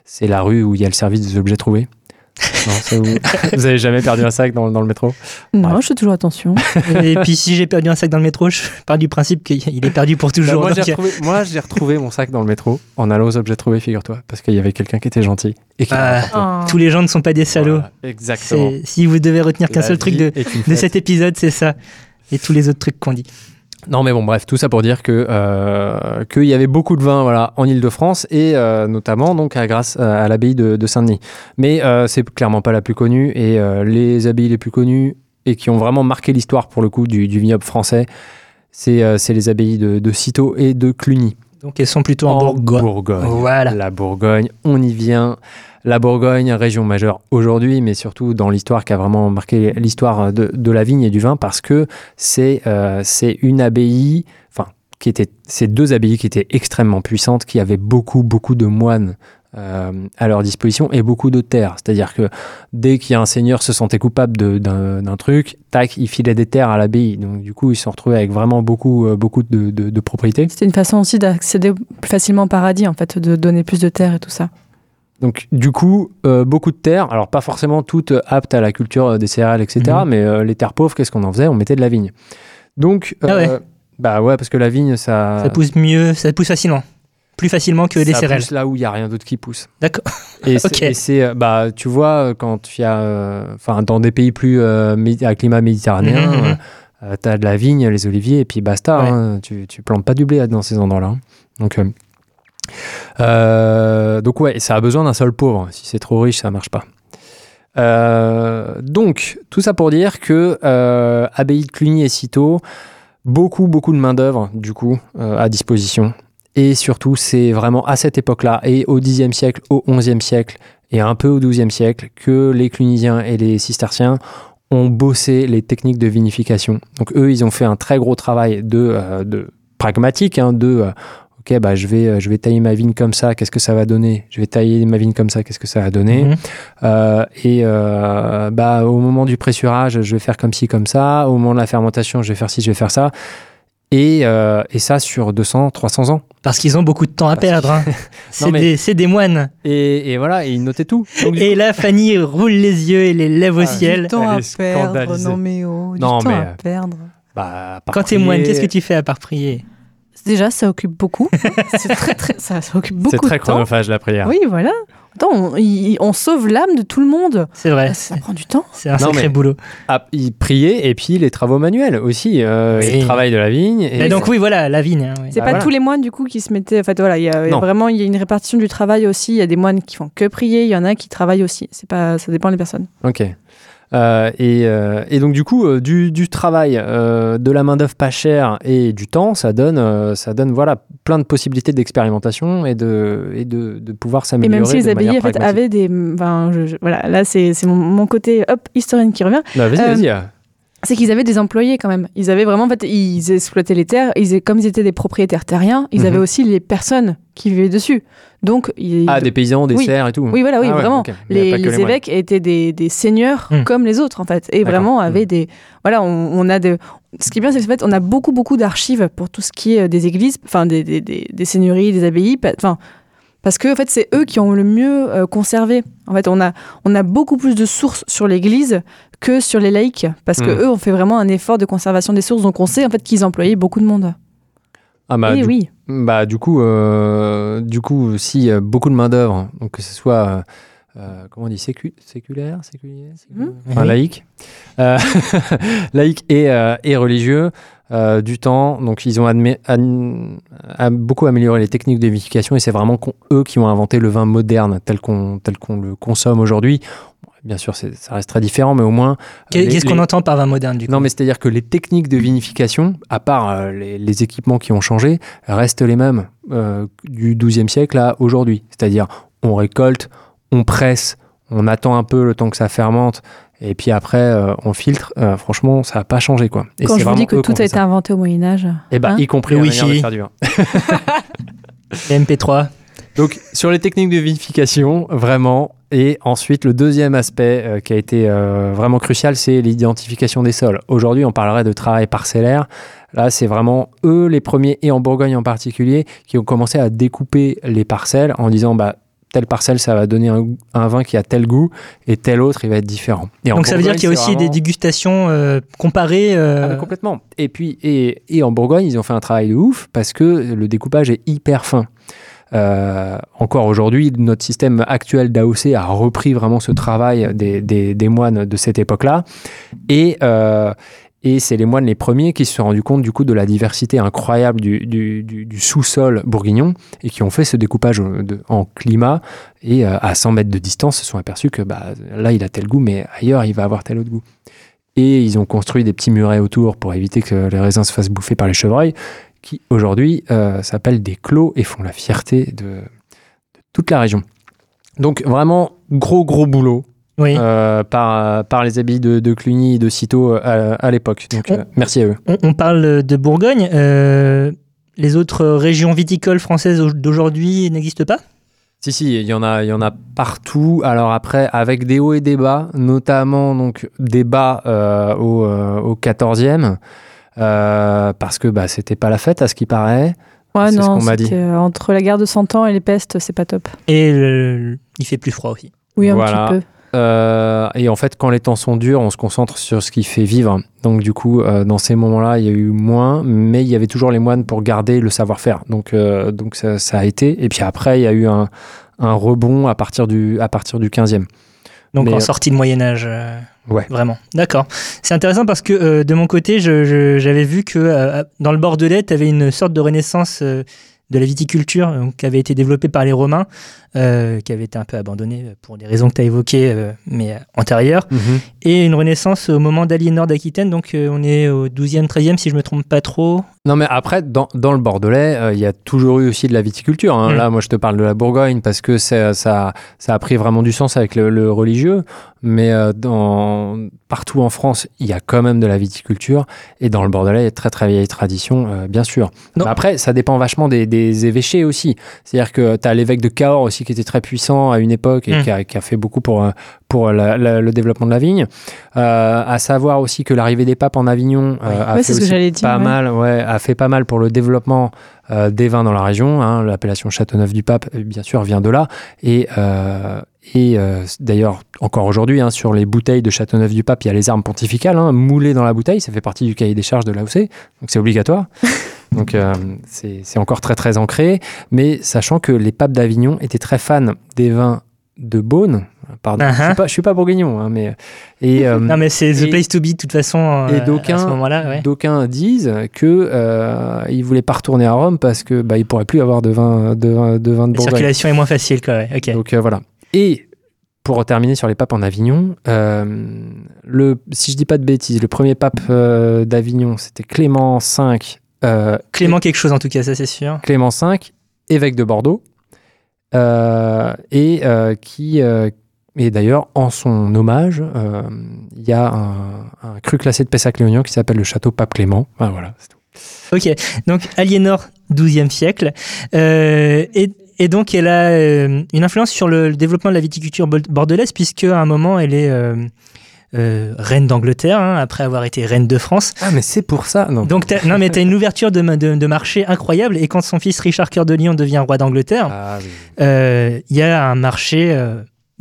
c'est la rue où il y a le service des objets trouvés. Non, c'est où- vous avez jamais perdu un sac dans, dans le métro Non, Bref. je fais toujours attention. Et puis si j'ai perdu un sac dans le métro, je pars du principe qu'il est perdu pour Bah, toujours. moi, j'ai retrouvé, moi, j'ai retrouvé mon sac dans le métro en allant aux objets trouvés, figure-toi, parce qu'il y avait quelqu'un qui était gentil. Et qui Ah, apporté. tous les gens ne sont pas des salauds. Voilà, exactement. C'est- Si vous devez retenir qu'un La seul truc de, de cet épisode, c'est ça. Et tous les autres trucs qu'on dit. Non, mais bon, bref, tout ça pour dire que euh, qu'il y avait beaucoup de vins, voilà, en Île-de-France et euh, notamment donc à, grâce à, à l'abbaye de, de Saint-Denis. Mais euh, c'est clairement pas la plus connue et euh, les abbayes les plus connues et qui ont vraiment marqué l'histoire pour le coup du, du vignoble français, c'est euh, c'est les abbayes de, de Cîteaux et de Cluny. Donc elles sont plutôt en, Bourgogne. Bourgogne. Voilà. La Bourgogne, on y vient. La Bourgogne, région majeure aujourd'hui, mais surtout dans l'histoire qui a vraiment marqué l'histoire de, de la vigne et du vin, parce que c'est euh, une abbaye, enfin, qui était, c'est deux abbayes qui étaient extrêmement puissantes, qui avaient beaucoup, beaucoup de moines euh, à leur disposition et beaucoup de terres. C'est-à-dire que dès qu'il y a un seigneur se sentait coupable d'un truc, tac, il filait des terres à l'abbaye. Donc du coup, ils se sont retrouvés avec vraiment beaucoup, euh, beaucoup de, de- de propriétés. C'était une façon aussi d'accéder plus facilement au paradis, en fait, de donner plus de terre et tout ça. Donc, du coup, euh, beaucoup de terres, alors pas forcément toutes aptes à la culture des céréales, etc., Mhm. mais euh, les terres pauvres, qu'est-ce qu'on en faisait? On mettait de la vigne. Donc, Ah ouais. bah ouais, parce que la vigne, ça. Ça pousse mieux, ça pousse facilement. Plus facilement que les céréales. pousse là où il n'y a rien d'autre qui pousse. D'accord. Et c'est- euh, bah, tu vois, quand il y a, euh, enfin, dans des pays plus euh, à climat méditerranéen, mhm. euh, t'as de la vigne, les oliviers, et puis basta. Ouais. hein, tu, tu plantes pas du blé dans ces endroits-là. hein. Donc, euh, euh, donc ouais, ça a besoin d'un sol pauvre. Si c'est trop riche, ça marche pas. Euh, donc, tout ça pour dire que euh, abbaye de Cluny et Cîteaux, beaucoup, beaucoup de main-d'œuvre, du coup, euh, à disposition. Et surtout, c'est vraiment à cette époque-là, et au Xe siècle, au XIe siècle, et un peu au XIIe siècle, que les Clunisiens et les Cisterciens ont bossé les techniques de vinification. Donc eux, ils ont fait un très gros travail de, euh, de pragmatique, hein, de euh, ok, bah, je, vais, euh, je vais tailler ma vigne comme ça, qu'est-ce que ça va donner? Je vais tailler ma vigne comme ça, qu'est-ce que ça va donner? Euh, Et bah, au moment du pressurage, je vais faire comme ci, comme ça. Au moment de la fermentation, je vais faire ci, je vais faire ça. Et, euh, et ça sur 200, 300 ans. Parce qu'ils ont beaucoup de temps à Parce que- perdre. hein. C'est mais- des, moines. Et, et voilà, et ils notaient tout. Donc, Et là, Fanny roule les yeux et les lève au Ah, ciel. Du temps elle à perdre, non mais oh, du Non, temps mais, à euh, perdre. bah, par Quand t'es moine, qu'est-ce que tu fais à part prier? Déjà, ça occupe beaucoup. c'est très, très, ça, ça occupe C'est beaucoup très de temps. chronophage la prière. Oui, voilà. Attends, on, sauve l'âme de tout le monde. C'est vrai. Ça prend du temps. C'est un Non, sacré mais- boulot. Ah, ils priaient et puis les travaux manuels aussi. Euh, Oui. Le travail de la vigne. Et Et donc oui, voilà, la vigne. hein, oui. C'est Bah pas voilà. tous les moines du coup qui se mettaient. En fait, voilà, il y a, y vraiment il y a une répartition du travail aussi. Il y a des moines qui font que prier, il y en a qui travaillent aussi. C'est pas, ça dépend des personnes. Ok. Euh, et, euh, et donc du coup, euh, du, du travail, de la main d'œuvre pas chère et du temps, ça donne, ça donne voilà plein de possibilités d'expérimentation et de, et de, de pouvoir Et s'améliorer. même si les abbayes en fait avaient des, enfin, je- je- voilà, là c'est mon, mon côté hop historienne qui revient. Bah, vas-y, vas-y. C'est qu'ils avaient des employés quand même. Ils avaient vraiment en fait ils exploitaient les terres. Ils, comme ils étaient des propriétaires terriens, ils Mhm. avaient aussi les personnes qui vivaient dessus. Donc ils, Ah, des paysans, des oui. serfs et tout. Oui, voilà, oui, Ah vraiment. les, que évêques étaient des, des seigneurs Hmm. comme les autres en fait et vraiment avaient Hmm. des voilà on, on a de ce qui est bien c'est qu'en fait on a beaucoup beaucoup d'archives pour tout ce qui est euh, des églises enfin des, des, des, des seigneuries des abbayes enfin parce que en fait c'est eux qui ont le mieux euh, conservé. En fait on a on a beaucoup plus de sources sur l'église que sur les laïcs parce que Hmm. eux ont fait vraiment un effort de conservation des sources. Donc on sait en fait qu'ils employaient beaucoup de monde. Ah bah, et du, oui. Bah, du coup, euh, du coup, si euh, beaucoup de main d'œuvre, donc que ce soit euh, euh, comment on dit sécu- séculaire, séculier, séculier enfin Oui. laïque, laïque et, et religieux, euh, du temps. Donc ils ont beaucoup amélioré les techniques de vinification et c'est vraiment eux qui ont inventé le vin moderne tel qu'on tel qu'on le consomme aujourd'hui. Bien sûr, c'est- ça reste très différent, mais au moins. Qu'est- les- Qu'est-ce qu'on entend par vin moderne du coup non, mais c'est-à-dire que les techniques de vinification, à part euh, les, les équipements qui ont changé, restent les mêmes euh, du XIIe siècle à aujourd'hui. C'est-à-dire, on récolte, on presse, on attend un peu le temps que ça fermente, et puis après, euh, on filtre. Euh, franchement, ça n'a pas changé, quoi. Et quand je vous dis que tout a été ça. inventé au Moyen Âge Eh ben, hein. y compris Wi-Fi. faire du vin. Les MP3. Donc, sur les techniques de vinification, vraiment. Et ensuite, le deuxième aspect euh, qui a été euh, vraiment crucial, c'est l'identification des sols. Aujourd'hui, on parlerait de travail parcellaire. Là, c'est vraiment eux les premiers, et en Bourgogne en particulier, qui ont commencé à découper les parcelles en disant bah, telle parcelle, ça va donner un, vin qui a tel goût, et tel autre, il va être différent. Et Donc ça veut dire qu'il y a aussi des dégustations euh, comparées. euh, ah bah, complètement. Et puis, et, et en Bourgogne, ils ont fait un travail de ouf parce que le découpage est hyper fin. Euh, encore aujourd'hui, notre système actuel d'AOC a repris vraiment ce travail des, des- des moines de cette époque-là. Et, euh, et c'est les moines les premiers qui se sont rendus compte du coup de la diversité incroyable du, sous-sol bourguignon et qui ont fait ce découpage euh, en climat. Et euh, à 100 mètres de distance, se sont aperçus que bah, là, il a tel goût, mais ailleurs, il va avoir tel autre goût. Et ils ont construit des petits murets autour pour éviter que les raisins se fassent bouffer par les chevreuils, qui aujourd'hui euh, s'appellent des clos et font la fierté de, de toute la région. Donc vraiment gros gros boulot Oui. euh, par, par les habits de, de Cluny et de Citeaux euh, à, à l'époque. Donc euh, merci à eux. On, on parle de Bourgogne. euh, les autres régions viticoles françaises au- d'aujourd'hui n'existent pas? Si, si, il y en a, il y en a partout. Alors après, avec des hauts et des bas, notamment donc des bas euh, au, euh, au 14e, euh, parce que bah, c'était pas la fête à ce qui paraît. Ouais, C'est ce qu'on m'a dit. entre la guerre de 100 ans et les pestes, c'est pas top. Et le- il fait plus froid aussi. Oui, un Voilà. petit peu. Euh, et en fait, quand les temps sont durs, on se concentre sur ce qui fait vivre. Donc du coup, euh, dans ces moments-là, il y a eu moins, mais il y avait toujours les moines pour garder le savoir-faire. Donc, euh, donc ça, ça a été. Et puis après, il y a eu un, un rebond à partir du, à partir du 15e. Donc Mais, en sortie de Moyen Âge. euh, Ouais. Vraiment. D'accord. C'est intéressant parce que euh, de mon côté, j'avais vu que euh, dans le Bordelais, tu avais une sorte de renaissance de la viticulture donc, qui avait été développée par les Romains, euh, qui avait été un peu abandonnée pour des raisons que tu as évoquées, euh, mais euh, antérieures. et une renaissance au moment d'Aliénor d'Aquitaine. Donc euh, on est au 12e, 13e, si je me trompe pas trop. Non, mais après, dans, dans le Bordelais, euh, il y a toujours eu aussi de la viticulture. hein. Mm. Là, moi, je te parle de la Bourgogne parce que c'est- ça, ça a pris vraiment du sens avec le, le religieux. Mais euh, dans, partout en France, il y a quand même de la viticulture. Et dans le Bordelais, il y a de très, très vieille tradition, euh, bien sûr. Non. Après, ça dépend vachement des, des évêchés aussi. C'est-à-dire que tu as l'évêque de Cahors aussi qui était très puissant à une époque et Mm. qui, a, qui a fait beaucoup pour, euh, pour la- la- le développement de la vigne. Euh, à savoir aussi que l'arrivée des papes en Avignon euh, a Ouais, fait aussi dire. pas ouais. mal, ouais, a fait pas mal pour le développement euh, des vins dans la région. hein. L'appellation Châteauneuf du Pape, euh, bien sûr, vient de là. Et, euh, et d'ailleurs, encore aujourd'hui, hein, sur les bouteilles de Châteauneuf du Pape, il y a les armes pontificales hein, moulées dans la bouteille. Ça fait partie du cahier des charges de l'AOC, donc c'est obligatoire. donc euh, c'est c'est encore très très ancré. Mais sachant que les papes d'Avignon étaient très fans des vins de Beaune. Pardon, je Uh-huh. suis pas, je suis pas bourguignon, hein, mais et euh, Non, mais c'est the place to be, de toute façon, euh, et à d'aucuns- ce moment-là. Ouais. D'aucuns disent que euh, il voulait pas retourner à Rome parce que bah, il pourrait plus avoir de vin de, vin- de, vin de La Bourgogne. circulation est moins facile, quoi. ouais. Donc euh, voilà. Et pour terminer sur les papes en Avignon, le, si je dis pas de bêtises, le premier pape d'Avignon, c'était Clément V. Clément quelque chose, en tout cas, ça, c'est sûr. Clément V, évêque de Bordeaux, euh, et euh, qui euh, et d'ailleurs en son hommage, euh, il y a un, un cru classé de Pessac-Léognan qui s'appelle le château Pape Clément. Ah, voilà, c'est tout. Ok, donc Aliénor, 12e siècle. Euh, et, et donc, elle a euh, une influence sur le, le développement de la viticulture bordelaise, puisque à un moment, elle est euh, euh, reine d'Angleterre, hein, après avoir été reine de France. Ah, mais c'est pour ça. Non. Donc, t'as- non, mais tu as une ouverture de, ma- de, de marché incroyable. Et quand son fils Richard Cœur de Lion devient roi d'Angleterre, Ah, oui. il y a un marché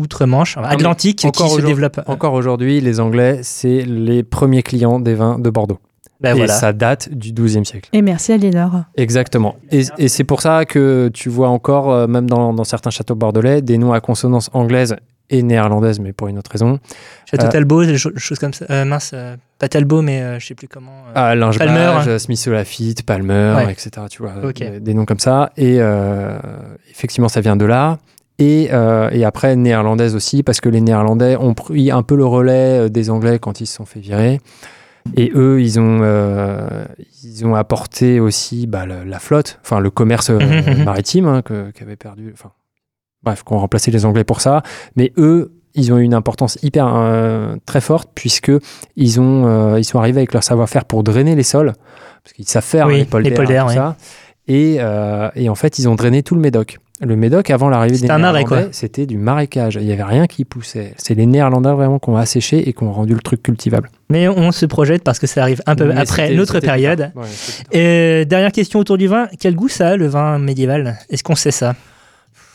outre-Manche, atlantique, qui encore se aujourd'hui- développe. Encore aujourd'hui, les Anglais, c'est les premiers clients des vins de Bordeaux. Ben et voilà. ça date du XIIe siècle. Et merci Aliénor. Exactement. Et, et c'est pour ça que tu vois encore, euh, même dans, dans certains châteaux bordelais, des noms à consonance anglaise et néerlandaise, mais pour une autre raison. Château Euh, Talbot, des cho- choses comme ça. Euh, mince, euh, pas Talbot, mais euh, je sais plus comment. euh, Ah, Linge Palmer, hein. Smith Lafitte, Palmer, Ouais. etc. Tu vois, des, des noms comme ça. Et euh, effectivement, ça vient de là. Et, euh, et après, néerlandaise aussi, parce que les Néerlandais ont pris un peu le relais euh, des Anglais quand ils se sont fait virer. Et eux, ils ont, euh, ils ont apporté aussi bah, le- la flotte, enfin le commerce euh, Mhm, mhm. maritime hein, que- qu'avaient perdu. Enfin, bref, qu'on remplacé les Anglais pour ça. Mais eux, ils ont eu une importance hyper très forte puisque ils ont, ils sont arrivés avec leur savoir-faire pour drainer les sols parce qu'ils savent faire Oui, hein, les les polders, polders, tout oui. ça. Et, et en fait, ils ont drainé tout le Médoc. Le Médoc, avant l'arrivée des C'était un marais, Néerlandais, c'était du marécage. Il n'y avait rien qui poussait. C'est les Néerlandais vraiment qui ont asséché et qui ont rendu le truc cultivable. Mais on se projette parce que ça arrive un peu Mais après notre période. Ouais. Et dernière question autour du vin. Quel goût ça a, le vin médiéval? Est-ce qu'on sait ça?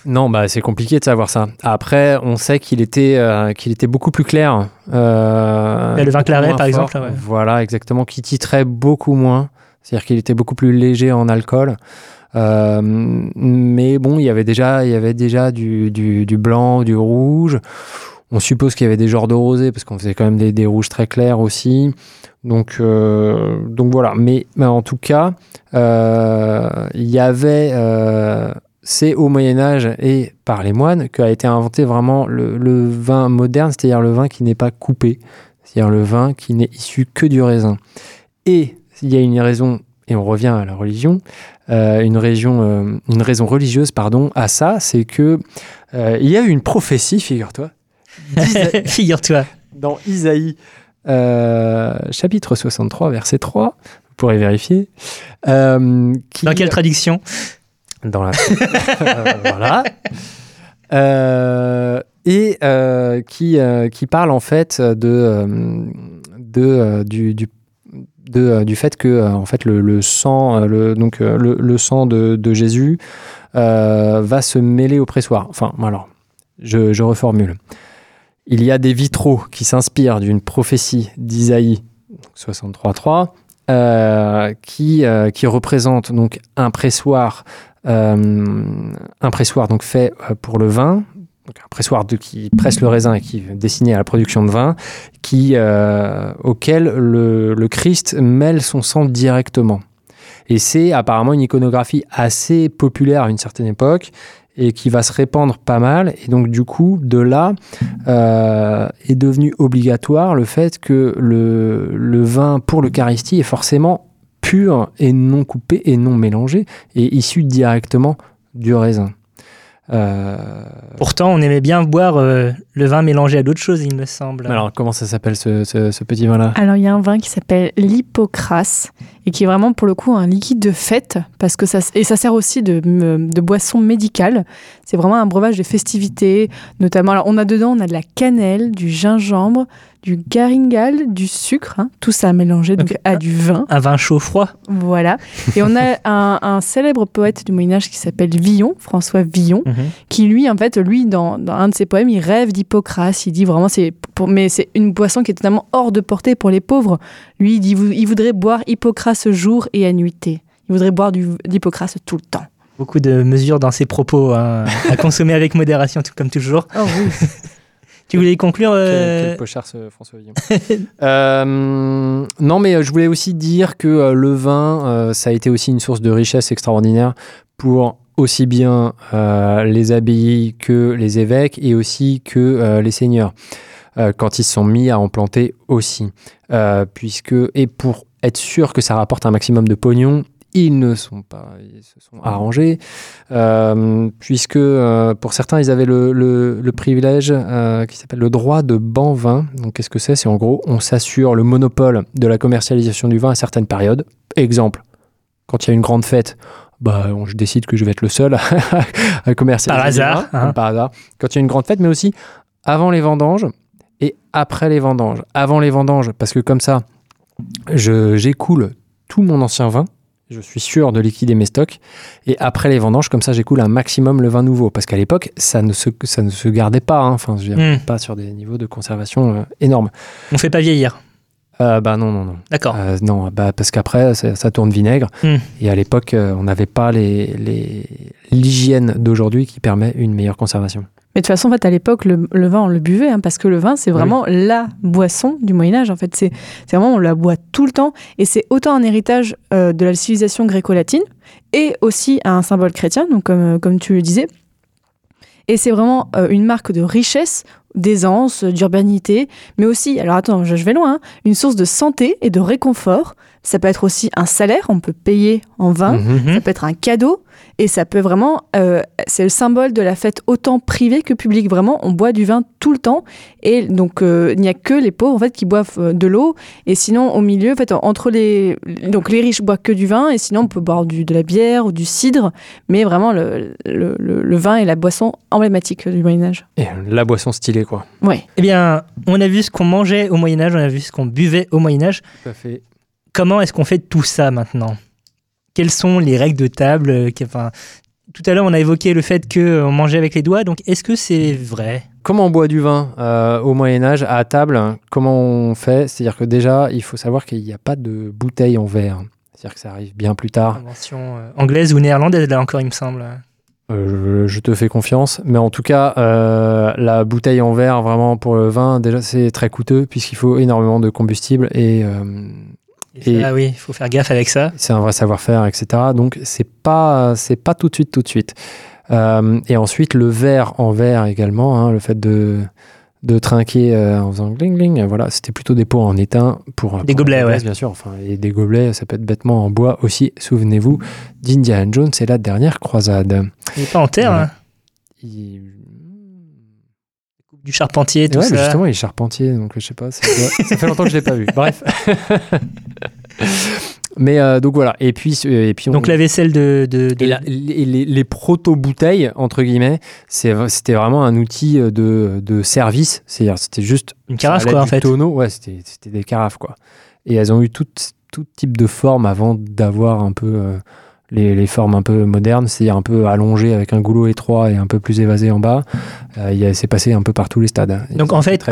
Non, bah, c'est compliqué de savoir ça. Après, on sait qu'il était, euh, qu'il était beaucoup plus clair. euh, Le vin claret, par fort. exemple, ouais. Voilà, exactement, qui titrait beaucoup moins. C'est-à-dire qu'il était beaucoup plus léger en alcool. Euh, mais bon, il y avait déjà, il y avait déjà du, blanc, du rouge. On suppose qu'il y avait des genres de rosé parce qu'on faisait quand même des, rouges très clairs aussi. Donc, euh, donc voilà. Mais, en tout cas, euh, il y avait. c'est au Moyen Âge et par les moines qu'a été inventé vraiment le vin moderne, c'est-à-dire le vin qui n'est pas coupé, c'est-à-dire le vin qui n'est issu que du raisin. Et il y a une raison, et on revient à la religion, euh, une, région, euh, une raison religieuse pardon, à ça, c'est que euh, il y a eu une prophétie, figure-toi, Figure-toi. dans Isaïe, chapitre 63, verset 3, vous pourrez vérifier. qui- Dans quelle traduction? Dans la voilà Euh, et euh, qui euh, qui parle en fait de de du, du euh, du fait que le, sang de, Jésus euh, va se mêler au pressoir. Enfin alors je, reformule. Il y a des vitraux qui s'inspirent d'une prophétie d'Isaïe 63.3 euh, qui, représente donc un pressoir fait pour le vin, un pressoir de, qui presse le raisin et qui est destiné à la production de vin, qui, euh, auquel le, le Christ mêle son sang directement. Et c'est apparemment une iconographie assez populaire à une certaine époque et qui va se répandre pas mal. Et donc du coup, de là euh, est devenu obligatoire le fait que le, le vin pour l'Eucharistie est forcément pur et non coupé et non mélangé et issu directement du raisin. Euh, Pourtant, on aimait bien boire euh, le vin mélangé à d'autres choses, il me semble. alors, comment ça s'appelle ce, ce- ce petit vin-là? Alors, il y a un vin qui s'appelle l'hypocrase et qui est vraiment pour le coup un liquide de fête parce que ça et ça sert aussi de, de boisson médicale. C'est vraiment un breuvage des festivités, notamment. Alors, on a dedans, on a de la cannelle, du gingembre, du garingal, du sucre, hein, tout ça mélangé donc à du vin. Un vin chaud-froid. Voilà. Et on a un, un célèbre poète du Moyen Âge qui s'appelle Villon, François Villon, Mhm. qui lui, en fait, lui, dans, dans un de ses poèmes, il rêve d'Hippocrate. Il dit vraiment, c'est mais c'est une boisson qui est totalement hors de portée pour les pauvres. Lui, il dit, il voudrait boire Hippocrate jour et à nuitée. Il voudrait boire du d'Hippocrate tout le temps. Beaucoup de mesures dans ses propos, hein, à consommer avec modération, tout comme toujours. Oh oui. Tu voulais conclure euh, Quel, quel pochard ce François Villon. Euh, non, mais euh, je voulais aussi dire que euh, le vin, euh, ça a été aussi une source de richesse extraordinaire pour aussi bien euh, les abbayes que les évêques et aussi que euh, les seigneurs euh, quand ils se sont mis à en planter aussi. Euh, puisque, et pour être sûr que ça rapporte un maximum de pognon, ils ne sont pas, ils se sont arrangés, euh, puisque euh, pour certains, ils avaient le, le- le privilège euh, qui s'appelle le droit de ban vin. Donc, qu'est-ce que c'est? C'est en gros, on s'assure le monopole de la commercialisation du vin à certaines périodes. Exemple, quand il y a une grande fête, bah, on- je décide que je vais être le seul à, commercialiser. Par hasard, vin, hein. Par hasard. Quand il y a une grande fête, mais aussi avant les vendanges et après les vendanges. Avant les vendanges, parce que comme ça, j'écoule tout mon ancien vin. Je suis sûr de liquider mes stocks. Et après les vendanges, comme ça, j'écoule un maximum le vin nouveau. Parce qu'à l'époque, ça, ne se- ça ne se gardait pas. hein. Enfin, je veux dire, Hmm. pas sur des niveaux de conservation euh, énormes. On fait pas vieillir. Euh, bah non, non, non. D'accord. Euh, non, bah, parce qu'après, ça, ça tourne vinaigre. Hmm. Et à l'époque, on n'avait pas les- les- l'hygiène d'aujourd'hui qui permet une meilleure conservation. Mais de toute façon, en fait, à l'époque, le, le vin, on le buvait, hein, parce que le vin, c'est Oui. vraiment la boisson du Moyen-Âge. En fait, c'est c'est vraiment, on la boit tout le temps. Et c'est autant un héritage euh, de la civilisation gréco-latine et aussi un symbole chrétien, donc comme, comme tu le disais. Et c'est vraiment euh, une marque de richesse, d'aisance, d'urbanité, mais aussi, alors attends, je, je vais loin, hein, une source de santé et de réconfort. Ça peut être aussi un salaire, on peut payer en vin. Mhm. Ça peut être un cadeau et ça peut vraiment, euh, c'est le symbole de la fête autant privée que publique. Vraiment, on boit du vin tout le temps et donc euh, il n'y a que les pauvres en fait qui boivent euh, de l'eau et sinon au milieu, en fait, entre les donc les riches boivent que du vin et sinon on peut boire du, de la bière ou du cidre, mais vraiment le, le, le- le vin est la boisson emblématique du Moyen Âge. Et la boisson stylée, quoi. Ouais. Eh bien, on a vu ce qu'on mangeait au Moyen-Âge, on a vu ce qu'on buvait au Moyen-Âge. Tout à fait. Comment est-ce qu'on fait tout ça maintenant? Quelles sont les règles de table euh, enfin, Tout à l'heure, on a évoqué le fait qu'on mangeait avec les doigts, donc est-ce que c'est vrai? Comment on boit du vin euh, au Moyen Âge à table Comment on fait? C'est-à-dire que déjà, il faut savoir qu'il n'y a pas de bouteille en verre. C'est-à-dire que ça arrive bien plus tard. Invention euh, anglaise ou néerlandaise, là encore, il me semble. Euh, je te fais confiance, mais en tout cas, euh, la bouteille en verre, vraiment pour le vin, déjà c'est très coûteux puisqu'il faut énormément de combustible et euh, Et ça, oui, il faut faire gaffe avec ça. c'est un vrai savoir-faire, etc. Donc c'est pas c'est pas tout de suite, tout de suite. Euh, et ensuite le verre en verre également, hein, le fait de de trinquer euh, en faisant gling gling, voilà, c'était plutôt des pots en étain pour Des pour gobelets, ouais. glace, bien sûr. Enfin, et des gobelets, ça peut être bêtement en bois aussi. Souvenez-vous d'Indiana Jones, c'est la dernière croisade. Il n'est pas en terre, Voilà. hein. Il- du charpentier, tout Ouais, ça. justement, il est charpentier, donc je sais pas. ça fait longtemps que je l'ai pas vu. Bref. mais euh, donc voilà. Et puis, euh, et puis on- Donc la vaisselle de. de, de- et la- les, les- les proto-bouteilles, entre guillemets, c'était vraiment un outil euh, de, de service. C'est-à-dire, c'était juste. une carafe, quoi, en fait. tonneau. Ouais, c'était c'était des carafes, quoi. Et elles ont eu tout, tout type de forme avant d'avoir un peu euh, les, les formes un peu modernes, c'est-à-dire un peu allongées avec un goulot étroit et un peu plus évasé en bas. Euh, il y a- c'est passé un peu par tous les stades. Donc, en fait,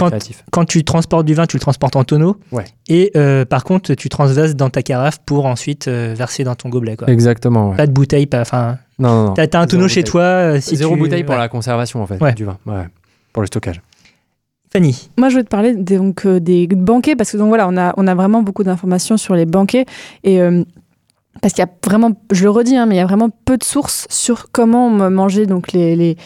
quand- tu transportes du vin, tu le transportes en tonneau. Ouais. Et euh, par contre, tu transvases dans ta carafe pour ensuite euh, verser dans ton gobelet, quoi. Exactement. ouais. Pas de bouteille, pas. Enfin, Non, non, non. t'as un Zéro tonneau chez bouteille. toi. euh, si Zéro tu- bouteille pour ouais. la conservation, en fait, Ouais. du vin. Ouais. Pour le stockage. Fanny. Moi, je veux te parler des, donc, euh, des banquets, parce que donc, voilà, on a, on a vraiment beaucoup d'informations sur les banquets. Et euh, parce qu'il y a vraiment, je le redis, hein, mais il y a vraiment peu de sources sur comment manger donc, les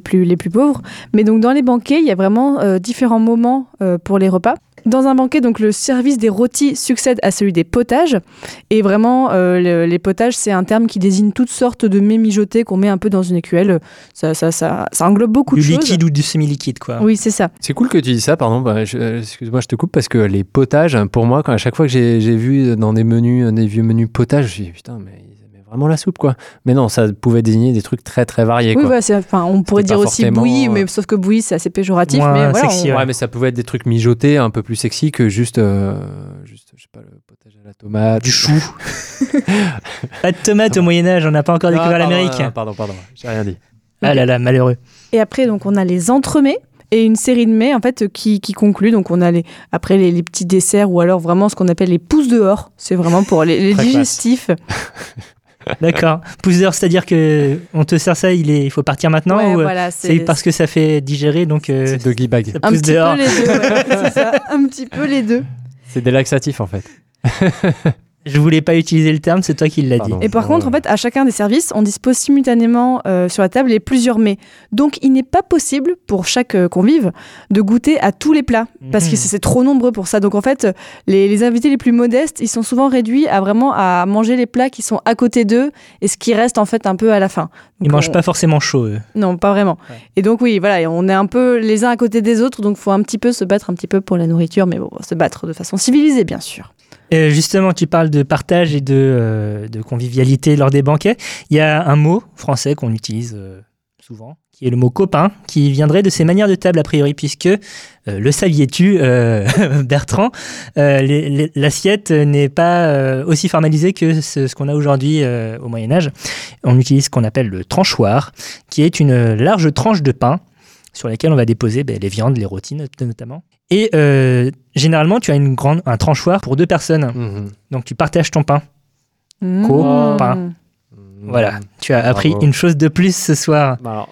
plus pauvres. Mais donc, dans les banquets, il y a vraiment euh, différents moments euh, pour les repas. Dans un banquet, donc le service des rôtis succède à celui des potages. Et vraiment, euh, le- les potages, c'est un terme qui désigne toutes sortes de mets mijotés qu'on met un peu dans une écuelle. Ça, ça, ça, ça englobe beaucoup Du de choses. liquide ou du semi-liquide, quoi. Oui, c'est ça. C'est cool que tu dis ça, pardon. bah, Excuse-moi, je te coupe parce que les potages, pour moi, quand à chaque fois que j'ai vu dans des menus, des vieux menus potages, je me suis dit, putain, mais vraiment la soupe, quoi. Mais non, ça pouvait désigner des trucs très très variés, Oui, quoi. voilà, c'est- enfin, on pourrait dire pas aussi bouillie, euh, mais sauf que bouillie, c'est assez péjoratif. Moins mais voilà, sexy, on- Ouais, mais ça pouvait être des trucs mijotés, un peu plus sexy que juste, euh, juste je sais pas, le potage à la tomate. Du chou. Pas de tomates au Moyen-Âge, on n'a pas encore Ah, découvert pardon, l'Amérique. ah, Pardon, pardon, j'ai rien dit. Ah là là, malheureux. Et après, donc, on a les entremets et une série de mets en fait qui, qui concluent. Donc, on a les, après les, les petits desserts ou alors vraiment ce qu'on appelle les pousses dehors. C'est vraiment pour les, digestifs. D'accord. Pouce d'heure, c'est-à-dire que on te sert ça, il, est, il faut partir maintenant Ouais, ou euh, voilà, c'est parce que ça fait digérer, donc euh, C'est doggy bag. ça un petit dehors. peu les deux. ouais, c'est ça, un petit peu les deux. C'est des laxatifs, en fait. Je voulais pas utiliser le terme, c'est toi qui l'as dit. Et par Ouais. contre, en fait, à chacun des services, on dispose simultanément euh, sur la table les plusieurs mets. Donc, il n'est pas possible pour chaque euh, convive de goûter à tous les plats parce que Mhm. c'est trop nombreux pour ça. Donc, en fait, les, les invités les plus modestes, ils sont souvent réduits à vraiment à manger les plats qui sont à côté d'eux et ce qui reste en fait un peu à la fin. Ils Donc, mangent on- pas forcément chaud, eux. Non, pas vraiment. Ouais. Et donc, oui, voilà, on est un peu les uns à côté des autres, donc faut un petit peu se battre un petit peu pour la nourriture, mais bon, se battre de façon civilisée, bien sûr. Justement, tu parles de partage et de, euh, de convivialité lors des banquets. Il y a un mot français qu'on utilise euh, souvent, qui est le mot copain, qui viendrait de ces manières de table a priori, puisque, euh, le saviez-tu, Bertrand, l'assiette n'est pas aussi formalisée que ce, qu'on a aujourd'hui au Moyen Âge. On utilise ce qu'on appelle le tranchoir, qui est une large tranche de pain sur laquelle on va déposer ben, les viandes, les rôtis not- notamment. Et euh, généralement, tu as une grande, un tranchoir pour deux personnes. Mhm. Donc tu partages ton pain. Mmh. Copain. Mhm. Voilà, tu as appris Bravo. une chose de plus ce soir. Bah alors,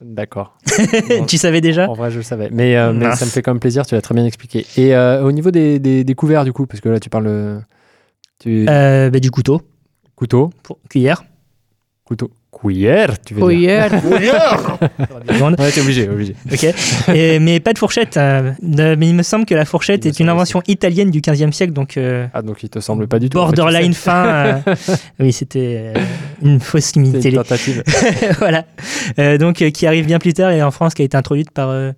D'accord. tu savais déjà En vrai, je le savais. Mais, euh, mais ça me fait quand même plaisir, tu l'as très bien expliqué. Et euh, au niveau des, des, des couverts, du coup, parce que là, tu parles. Tu... bah, Du couteau, Couteau. pour, cuillère. Couteau. Cuillère, tu veux Oui, dire. Viande. Ouais, t'es obligé, obligé. Ok. Et- mais pas de fourchette. euh, de- mais il me semble que la fourchette Il est une invention italienne du 15e siècle, donc euh, Ah, donc il te semble pas du tout. en fait, borderline tu sais. fin. euh, oui, c'était euh, une fausse C'est imité. une tentative. voilà. Euh, donc, euh, qui arrive bien plus tard et en France, qui a été introduite par euh,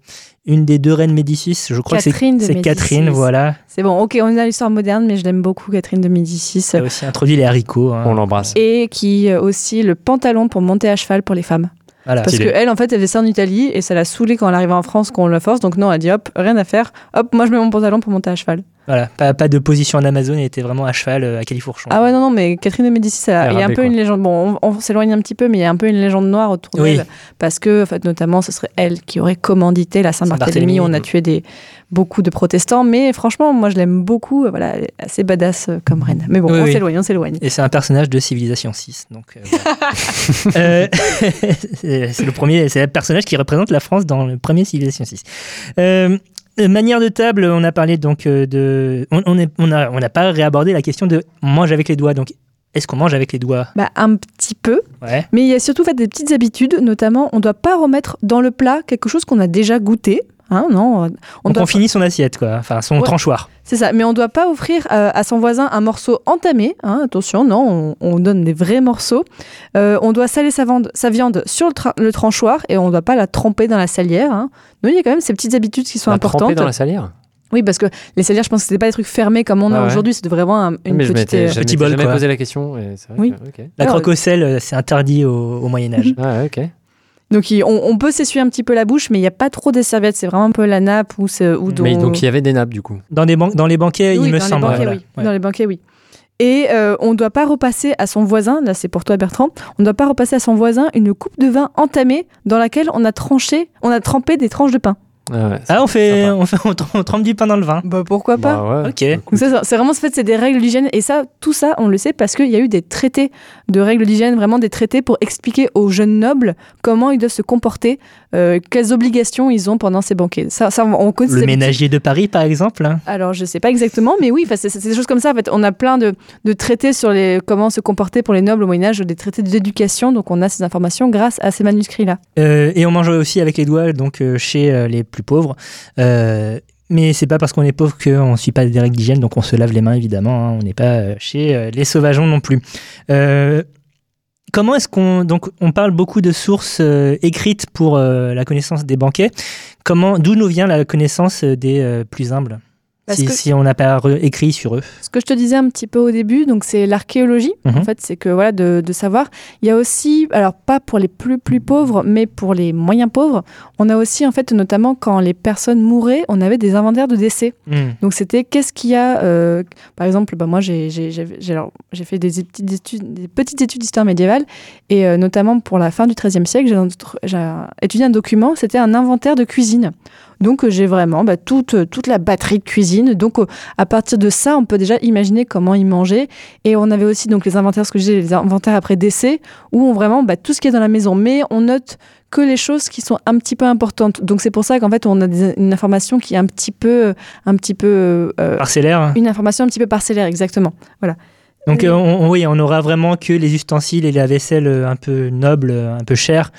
une des deux reines Médicis. Je crois Catherine que de c'est c'est Catherine, Médicis. voilà. C'est bon, ok, on est à l'histoire moderne, mais je l'aime beaucoup, Catherine de Médicis. Qui a aussi introduit les haricots. hein. On l'embrasse. Et qui euh, aussi le pantalon pour monter à cheval pour les femmes. Voilà. Parce qu'elle, en fait, elle faisait ça en Italie et ça l'a saoulée quand elle arrivait en France, qu'on la force. Donc non, elle dit hop, rien à faire. Hop, moi je mets mon pantalon pour monter à cheval. Voilà, pas, pas de position en Amazon, elle était vraiment à cheval euh, à Califourchon. Ah ouais, non, non, mais Catherine de Médicis, il y a un peu quoi. une légende. Bon, on, on s'éloigne un petit peu, mais il y a un peu une légende noire autour Oui. d'elle. Parce que, en fait, notamment, ce serait elle qui aurait commandité la Saint-Barthélemy. Saint-Barthélemy, On a tué des, beaucoup de protestants. Mais franchement, moi je l'aime beaucoup. Voilà, elle est assez badass euh, comme reine. Mais bon, Oui, on oui. s'éloigne, on s'éloigne. Et c'est un personnage de Civilisation 6. Donc, euh. Euh, c'est le premier, c'est le personnage qui représente la France dans le premier Civilisation 6. Euh, euh, manière de table, on a parlé donc euh, de, on on est- on a, n'a pas réabordé la question de mange avec les doigts. Donc, est-ce qu'on mange avec les doigts? Bah, un petit peu. Ouais. Mais il y a surtout fait, des petites habitudes, notamment, on ne doit pas remettre dans le plat quelque chose qu'on a déjà goûté. Hein, non, on Donc, doit on finit son assiette, quoi. Enfin, son Ouais. tranchoir. C'est ça, mais on ne doit pas offrir euh, à son voisin un morceau entamé. hein, attention, non, on, on donne des vrais morceaux. Euh, on doit saler sa, vande- sa viande sur le, tra- le tranchoir et on ne doit pas la tremper dans la salière. hein. Non, il y a quand même ces petites habitudes qui sont La tremper importantes. dans la salière Oui, parce que les salières, je pense que c'était pas des trucs fermés comme on a Ah ouais. aujourd'hui. C'était vraiment un- une Mais je petite. euh, Petit bol, jamais quoi. posé la question. et c'est vrai Oui. que-. La croque au sel, euh, c'est interdit au, au Moyen-Âge. Ah, ok. Donc il- on, on peut s'essuyer un petit peu la bouche, mais il n'y a pas trop des serviettes. C'est vraiment un peu la nappe ou, c'est- ou Mais dont- donc il y avait des nappes du coup. Dans, des ban- dans les banquets, Oui, il me dans semble. Les banquets, voilà. oui. Ouais. Dans les banquets, oui. Et euh, on ne doit pas repasser à son voisin, là c'est pour toi Bertrand, on ne doit pas repasser à son voisin une coupe de vin entamée dans laquelle on a tranché, on a trempé des tranches de pain. Ah, ouais, Ah, on fait, on fait, on, trem- on trempe du pain dans le vin. Bah pourquoi pas Bah ouais. Ok. Donc ça, ça, c'est vraiment en fait, c'est des règles d'hygiène et ça, tout ça, on le sait parce qu'il y a eu des traités de règles d'hygiène, vraiment des traités pour expliquer aux jeunes nobles comment ils doivent se comporter, euh, quelles obligations ils ont pendant ces banquets. Ça, ça on on connaît Le ménager de Paris, par exemple. hein. Alors, je sais pas exactement, mais oui, enfin, c'est des choses comme ça. En fait, on a plein de, de traités sur les, comment se comporter pour les nobles au Moyen-Âge, des traités d'éducation. Donc, on a ces informations grâce à ces manuscrits-là. Euh, et on mange aussi avec les doigts, donc euh, chez euh, les plus pauvres. Euh, Mais c'est pas parce qu'on est pauvre qu'on ne suit pas des règles d'hygiène, donc on se lave les mains évidemment. hein. On n'est pas euh, chez euh, les sauvageons non plus. Comment est-ce qu'on donc on parle beaucoup de sources écrites pour la connaissance des banquets. Comment d'où nous vient la connaissance des plus humbles? Parce si, que- si on n'a pas écrit sur eux. Ce que je te disais un petit peu au début, donc c'est l'archéologie. Mhm. En fait, c'est que voilà de, de savoir. Il y a aussi, alors pas pour les plus plus pauvres, mais pour les moyens pauvres, on a aussi en fait notamment quand les personnes mouraient, on avait des inventaires de décès. Hmm. Donc c'était qu'est-ce qu'il y a, euh, par exemple, bah, moi j'ai fait des petites études, des petites études d'histoire médiévale et euh, notamment pour la fin du XIIIe siècle, j'ai étudié un document, c'était un inventaire de cuisine. Donc euh, j'ai vraiment bah, toute, toute la batterie de cuisine. Donc euh, à partir de ça, on peut déjà imaginer comment ils mangeaient. Et on avait aussi donc les inventaires, ce que je disais, les inventaires après décès, où on vraiment bah, tout ce qui est dans la maison, mais on note que les choses qui sont un petit peu importantes. Donc c'est pour ça qu'en fait on a des- une information qui est un petit peu, un petit peu euh, Parcellaire. une information un petit peu parcellaire, exactement. Donc Oui. euh, on, on- oui, on aura vraiment que les ustensiles et la vaisselle euh, un peu nobles, euh, un peu chers,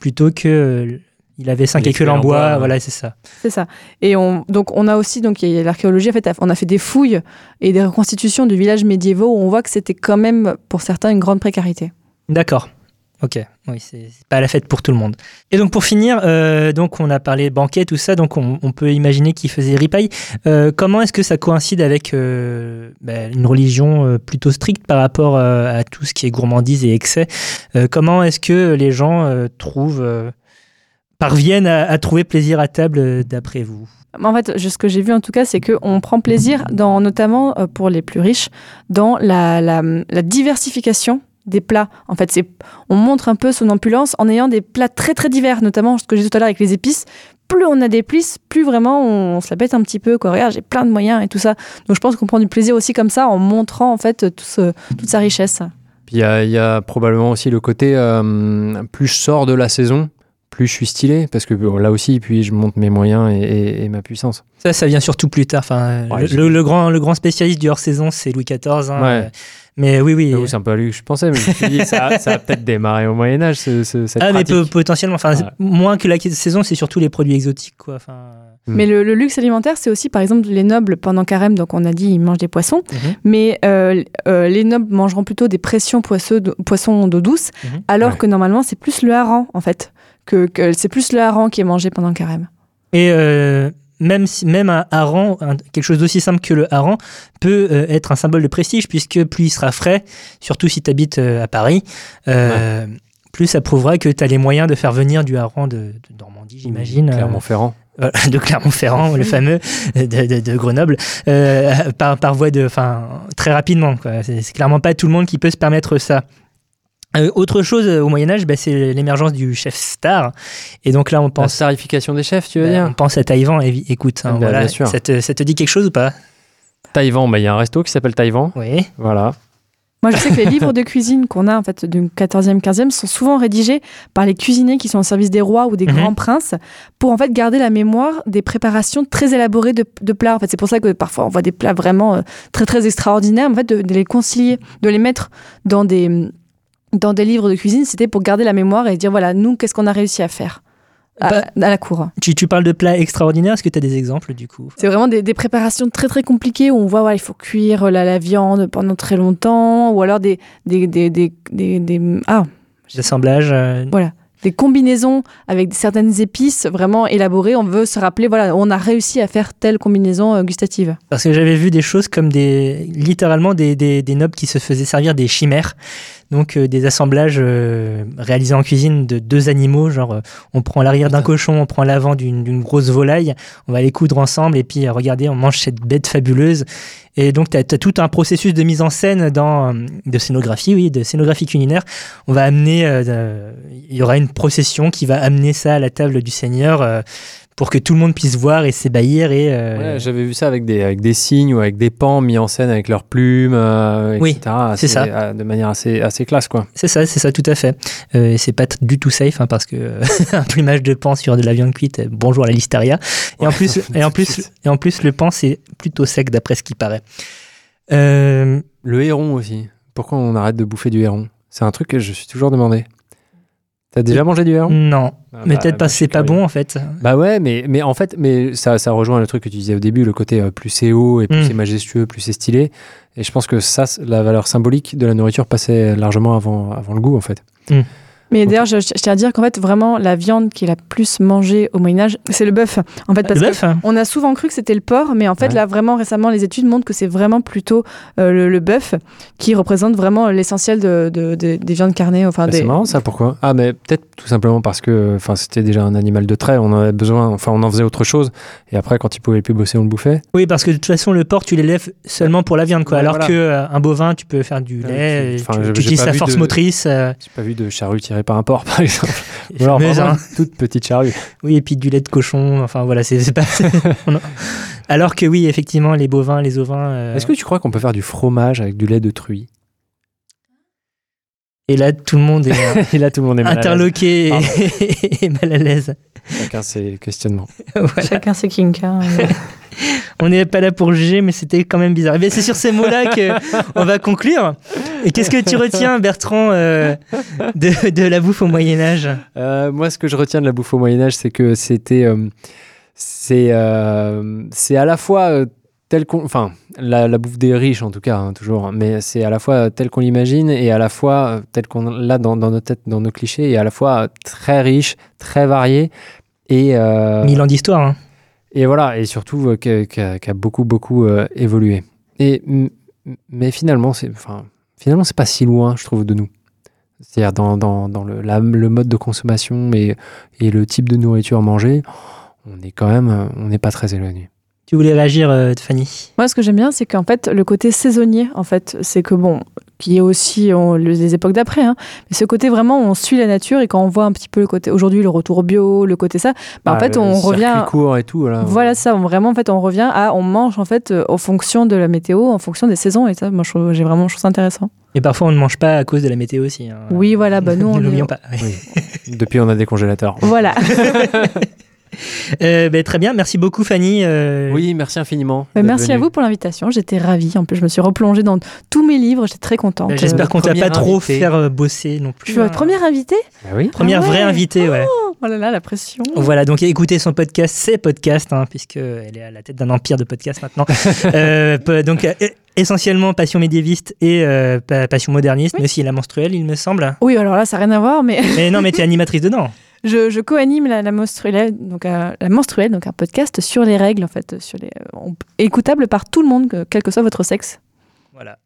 plutôt que euh, il avait cinq Les écuelles en bois. ouais. Voilà, c'est ça. C'est ça. Et on, donc on a aussi donc il y a l'archéologie. En fait, on a fait des fouilles et des reconstitutions de villages médiévaux où on voit que c'était quand même pour certains une grande précarité. D'accord. Ok. Oui, c'est pas la fête pour tout le monde. Et donc pour finir, euh, donc on a parlé banquet, tout ça, donc on, on peut imaginer qu'il faisait ripaille. Euh, comment est-ce que ça coïncide avec euh, bah, une religion plutôt stricte par rapport euh, à tout ce qui est gourmandise et excès? Euh, Comment est-ce que les gens euh, trouvent, euh, parviennent à, à trouver plaisir à table euh, d'après vous? En fait, ce que j'ai vu en tout cas, c'est qu'on prend plaisir, dans, notamment euh, pour les plus riches, dans la, la, la diversification des plats. En fait, c'est, on montre un peu son opulence en ayant des plats très très divers, notamment ce que j'ai dit tout à l'heure avec les épices. Plus on a d'épices, plus vraiment on, se la pète un petit peu. Quoi. Regarde, j'ai plein de moyens et tout ça. Donc je pense qu'on prend du plaisir aussi comme ça en montrant en fait tout ce- toute sa richesse. Puis il y a, il y a probablement aussi le côté euh, plus je sors de la saison, plus je suis stylé, parce que bon, là aussi, puis je monte mes moyens et, et- et ma puissance. Ça, ça vient surtout plus tard. Enfin, Ouais, le, j'ai- le- le grand, le grand spécialiste du hors-saison, c'est Louis XIV. hein. Ouais. Mais oui, oui. C'est un peu à lui que je pensais, mais je me suis dit, ça, ça a peut-être démarré au Moyen-Âge, ce, ce- cette Ah, mais pratique. potentiellement. Enfin, Ouais. moins que la saison, c'est surtout les produits exotiques, quoi. Enfin, Mm. Mais le, le luxe alimentaire, c'est aussi par exemple les nobles pendant carême. Donc on a dit ils mangent des poissons. Mhm. Mais euh, euh, les nobles mangeront plutôt des pressions poisseux de- poissons d'eau douce, Mhm. alors Ouais. que normalement c'est plus le hareng en fait. Que, que c'est plus le hareng qui est mangé pendant le carême. Et euh, même, si, même un hareng, un- quelque chose d'aussi simple que le hareng, peut euh, être un symbole de prestige, puisque plus il sera frais, surtout si tu habites à Paris, euh, plus ça prouvera que tu as les moyens de faire venir du hareng de, de Normandie, j'imagine. euh, Clermont-Ferrand. euh, de Clermont-Ferrand, le fameux, de, de- de Grenoble, euh, par, par voie de, enfin, très rapidement. c'est clairement pas tout le monde qui peut se permettre ça. Euh, autre chose euh, au Moyen Âge, bah, c'est l'émergence du chef star. Et donc là, on La pense, starification des chefs, tu veux bah, dire on pense à Taïwan. Écoute, hein, Bah, voilà, bien sûr. Ça, te, ça te dit quelque chose ou pas? Taïwan, bah, il y a un resto qui s'appelle Taïwan. Oui. Voilà. Moi je sais que les livres de cuisine qu'on a en fait du 14e, 15e sont souvent rédigés par les cuisiniers qui sont au service des rois ou des Mhm. grands princes pour en fait garder la mémoire des préparations très élaborées de, de plats. En fait c'est pour ça que parfois on voit des plats vraiment euh, très très extraordinaires. En fait de, de les concilier, de les mettre dans des dans des livres de cuisine, c'était pour garder la mémoire et dire voilà, nous, qu'est-ce qu'on a réussi à faire à, Bah- à la cour. Tu, tu parles de plats extraordinaires. Est-ce que tu as des exemples du coup? C'est vraiment des, des préparations très très compliquées où on voit voilà, il faut cuire la, la viande pendant très longtemps ou alors des, des, des, des, des- des- ah, D'assemblage euh, des combinaisons avec certaines épices vraiment élaborées. On veut se rappeler, voilà, on a réussi à faire telle combinaison euh, gustative. Parce que j'avais vu des choses comme des, littéralement des, des, des nobles qui se faisaient servir des chimères, donc euh, des assemblages euh, réalisés en cuisine de deux animaux, genre euh, on prend l'arrière d'un cochon, on prend l'avant d'une d'une grosse volaille, on va les coudre ensemble et puis euh, regardez, on mange cette bête fabuleuse. Et donc tu as, tout un processus de mise en scène dans, de scénographie, oui, de scénographie culinaire. On va amener, euh, il y aura une procession qui va amener ça à la table du Seigneur. euh, pour que tout le monde puisse voir et s'ébahir et euh, Ouais, J'avais vu ça avec des, avec des signes ou avec des pans mis en scène avec leurs plumes, euh, Oui, etc. c'est ça. euh, De manière assez, assez classe, quoi. C'est ça, c'est ça, tout à fait. Euh, c'est pas du tout safe hein, parce que un plumage de pan sur de la viande cuite, bonjour la listeria. Et en plus, et en plus, et en plus, le pan c'est plutôt sec d'après ce qui paraît. Le héron aussi. Pourquoi on arrête de bouffer du héron? C'est un truc que je suis toujours demandé. T'as déjà mangé du verre Non, Ah mais bah, peut-être bah, parce que c'est suis pas bon en fait. Bah ouais, mais, mais en fait, mais ça, ça rejoint le truc que tu disais au début, le côté euh, plus c'est haut et plus Mm. c'est majestueux, plus c'est stylé. Et je pense que ça, c'est- la valeur symbolique de la nourriture passait largement avant, avant le goût, en fait. Mais d'ailleurs, je, je tiens à dire qu'en fait, vraiment, la viande qui est la plus mangée au Moyen-Âge, c'est le bœuf. En fait, parce Le que bœuf hein on a souvent cru que c'était le porc, mais en fait, Ouais. là, vraiment, récemment, les études montrent que c'est vraiment plutôt euh, le, le bœuf qui représente vraiment l'essentiel de, de- de- des viandes carnées. Enfin, Bah, des... C'est marrant ça, pourquoi? Ah, mais peut-être tout simplement parce que enfin, c'était déjà un animal de trait, on en avait besoin, enfin on en faisait autre chose. Et après, quand il pouvait plus bosser, on le bouffait. Oui, parce que de toute façon, le porc, tu l'élèves seulement pour la viande, quoi. Ouais, alors voilà. que euh, bovin, tu peux faire du lait, tu- utilises vu force de- motrice. euh, J'ai pas vu de charrue tirée par un porc, par exemple. Ou alors fameuse, vraiment une toute petite charrue. Oui, et puis du lait de cochon. Enfin voilà, c'est pas. Alors que oui, effectivement, les bovins, les ovins. euh, Est-ce que tu crois qu'on peut faire du fromage avec du lait de truie? Et là, tout le monde est Et là, tout le monde est mal interloqué et mal à l'aise. Chacun ses questionnements. Voilà. Chacun ses kinks. hein. On n'est pas là pour juger, mais c'était quand même bizarre. Et c'est sur ces mots-là que on va conclure. Et qu'est-ce que tu retiens, Bertrand, euh, de, de la bouffe au Moyen Âge Euh, moi, ce que je retiens de la bouffe au Moyen Âge, c'est que c'était, euh, c'est, euh, c'est à la fois tel qu'on, enfin, la, la bouffe des riches en tout cas, hein, toujours, hein, mais c'est à la fois tel qu'on l'imagine et à la fois tel qu'on l'a dans, dans nos têtes, dans nos clichés, et à la fois très riche, très varié et euh, Mille ans d'histoire. hein. et voilà, et surtout euh, qui a, beaucoup beaucoup euh, évolué. Et mais finalement, c'est, enfin, finalement, pas si loin, je trouve, de nous. C'est-à-dire dans, dans, dans le, la- le mode de consommation et, et le type de nourriture mangée, on est quand même, on n'est pas très éloigné. Tu voulais réagir, euh, Fanny? Moi, ce que j'aime bien, c'est qu'en fait, le côté saisonnier, en fait, c'est que bon, qui est aussi on- les époques d'après, hein, mais ce côté vraiment, on suit la nature et quand on voit un petit peu le côté aujourd'hui, le retour bio, le côté ça, bah, en Ah, fait, on circuit revient. court et tout, voilà. Voilà ça, on- vraiment en fait on revient à on mange en fait euh, en fonction de la météo, en fonction des saisons et ça moi j'ai vraiment je trouve ça intéressant. Et parfois, on ne mange pas à cause de la météo aussi. hein. Oui voilà bah nous on ne l'oublions pas. Oui. Depuis, on a des congélateurs. Voilà. Euh, ben, très bien, merci beaucoup, Fanny. euh, Oui, merci infiniment. Bah, d'être merci à vous pour l'invitation, j'étais ravie. En plus je me suis replongée dans tous mes livres, j'étais très contente. ben, J'espère Euh, qu'on t'a pas trop faire euh, bosser non plus. je suis votre première invitée? Oui. Première Ah ouais. vraie invitée, ouais. Oh là là la pression. Voilà, donc écoutez son podcast, ses podcasts, hein, puisqu'elle est à la tête d'un empire de podcasts maintenant. Euh, donc euh, essentiellement passion médiéviste et euh, pa- passion moderniste, Oui. mais aussi la menstruelle, il me semble. Oui alors là ça n'a rien à voir mais Mais non, mais tu es animatrice dedans. Je, je co-anime la, la menstruelle donc euh, la menstruelle donc un podcast sur les règles en fait sur les euh, on- écoutable par tout le monde que- quel que soit votre sexe. Voilà.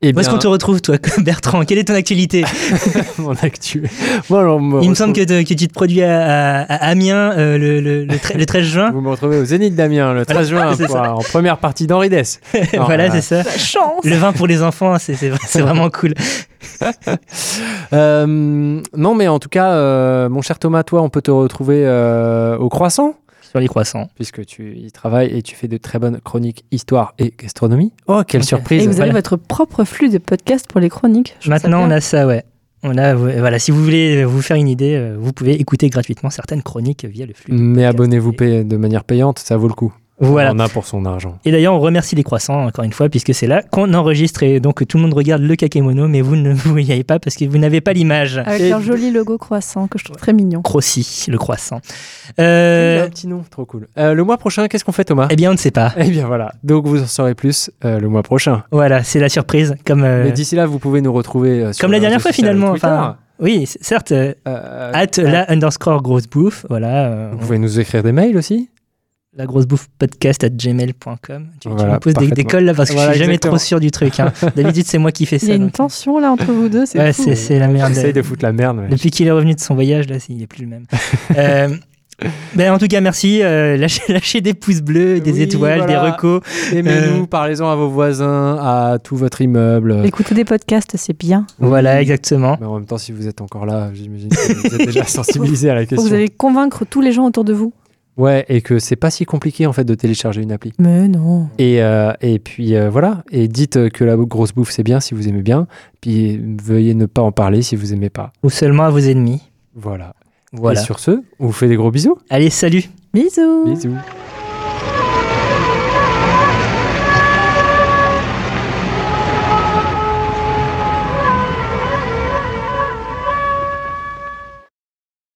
Et Où est-ce qu'on te retrouve, toi, Bertrand? Quelle est ton actualité? Mon actu alors, me Il me semble que, te- que tu te produis à, à- à Amiens euh, le, le- le tre- le 13 juin. Vous me retrouvez au Zénith d'Amiens le 13 juin pour- en première partie d'Henri Dess. Voilà, euh, c'est ça. La chance. Le vin pour les enfants, c'est vraiment cool. Euh, non, mais en tout cas, euh, mon cher Thomas, toi, on peut te retrouver euh, au Croissant, Sur les croissants. puisque tu y travailles et tu fais de très bonnes chroniques histoire et gastronomie. Oh, quelle surprise Et vous avez Voilà. votre propre flux de podcasts pour les chroniques. Maintenant, on a ça, ouais. On a, voilà, si vous voulez vous faire une idée, vous pouvez écouter gratuitement certaines chroniques via le flux. Mais abonnez-vous de manière payante, ça vaut le coup. Voilà. On en a pour son argent. Et d'ailleurs, on remercie les croissants, encore une fois, puisque c'est là qu'on enregistre et donc tout le monde regarde le kakémono, mais vous ne vous y allez pas parce que vous n'avez pas l'image. Avec Et- leur joli logo croissant que je trouve très mignon. Crossi, le croissant. Il y a Euh, un petit nom, trop cool. Euh, le mois prochain, qu'est-ce qu'on fait, Thomas? Eh bien, on ne sait pas. Eh bien voilà, donc vous en saurez plus euh, le mois prochain. Voilà, c'est la surprise. Comme, euh, Mais d'ici là, vous pouvez nous retrouver euh, sur comme la dernière fois, finalement. Enfin, oui, certes, at euh, la underscore grosse bouffe. Voilà. euh, Vous pouvez nous écrire des mails aussi la grosse bouffe podcast at gmail.com. Tu, me poses des, des colles là parce que Voilà, je suis jamais exactement. trop sûr du truc. hein. D'habitude, c'est moi qui fais Il y ça. a une donc. tension là entre vous deux, c'est Ouais, fou. c'est c'est la merde. J'essaye de foutre la merde. mais- Depuis qu'il est revenu de son voyage, là, il n'est plus le même. Euh, ben, en tout cas, merci. Euh, lâchez, lâchez des pouces bleus, des Oui, étoiles, des recos. Aimez-nous, Euh, parlez-en à vos voisins, à tout votre immeuble. Écouter des podcasts, c'est bien. Voilà, exactement. Mais en même temps, si vous êtes encore là, j'imagine que vous êtes déjà sensibilisé à la question. Vous allez convaincre tous les gens autour de vous. Ouais, et que c'est pas si compliqué en fait de télécharger une appli. Mais non. Et, euh, et puis euh, voilà, et dites que la grosse bouffe c'est bien si vous aimez bien, puis veuillez ne pas en parler si vous aimez pas. Ou seulement à vos ennemis. Voilà. Voilà. Et sur ce, on vous fait des gros bisous. Allez, salut Bisous. Bisous.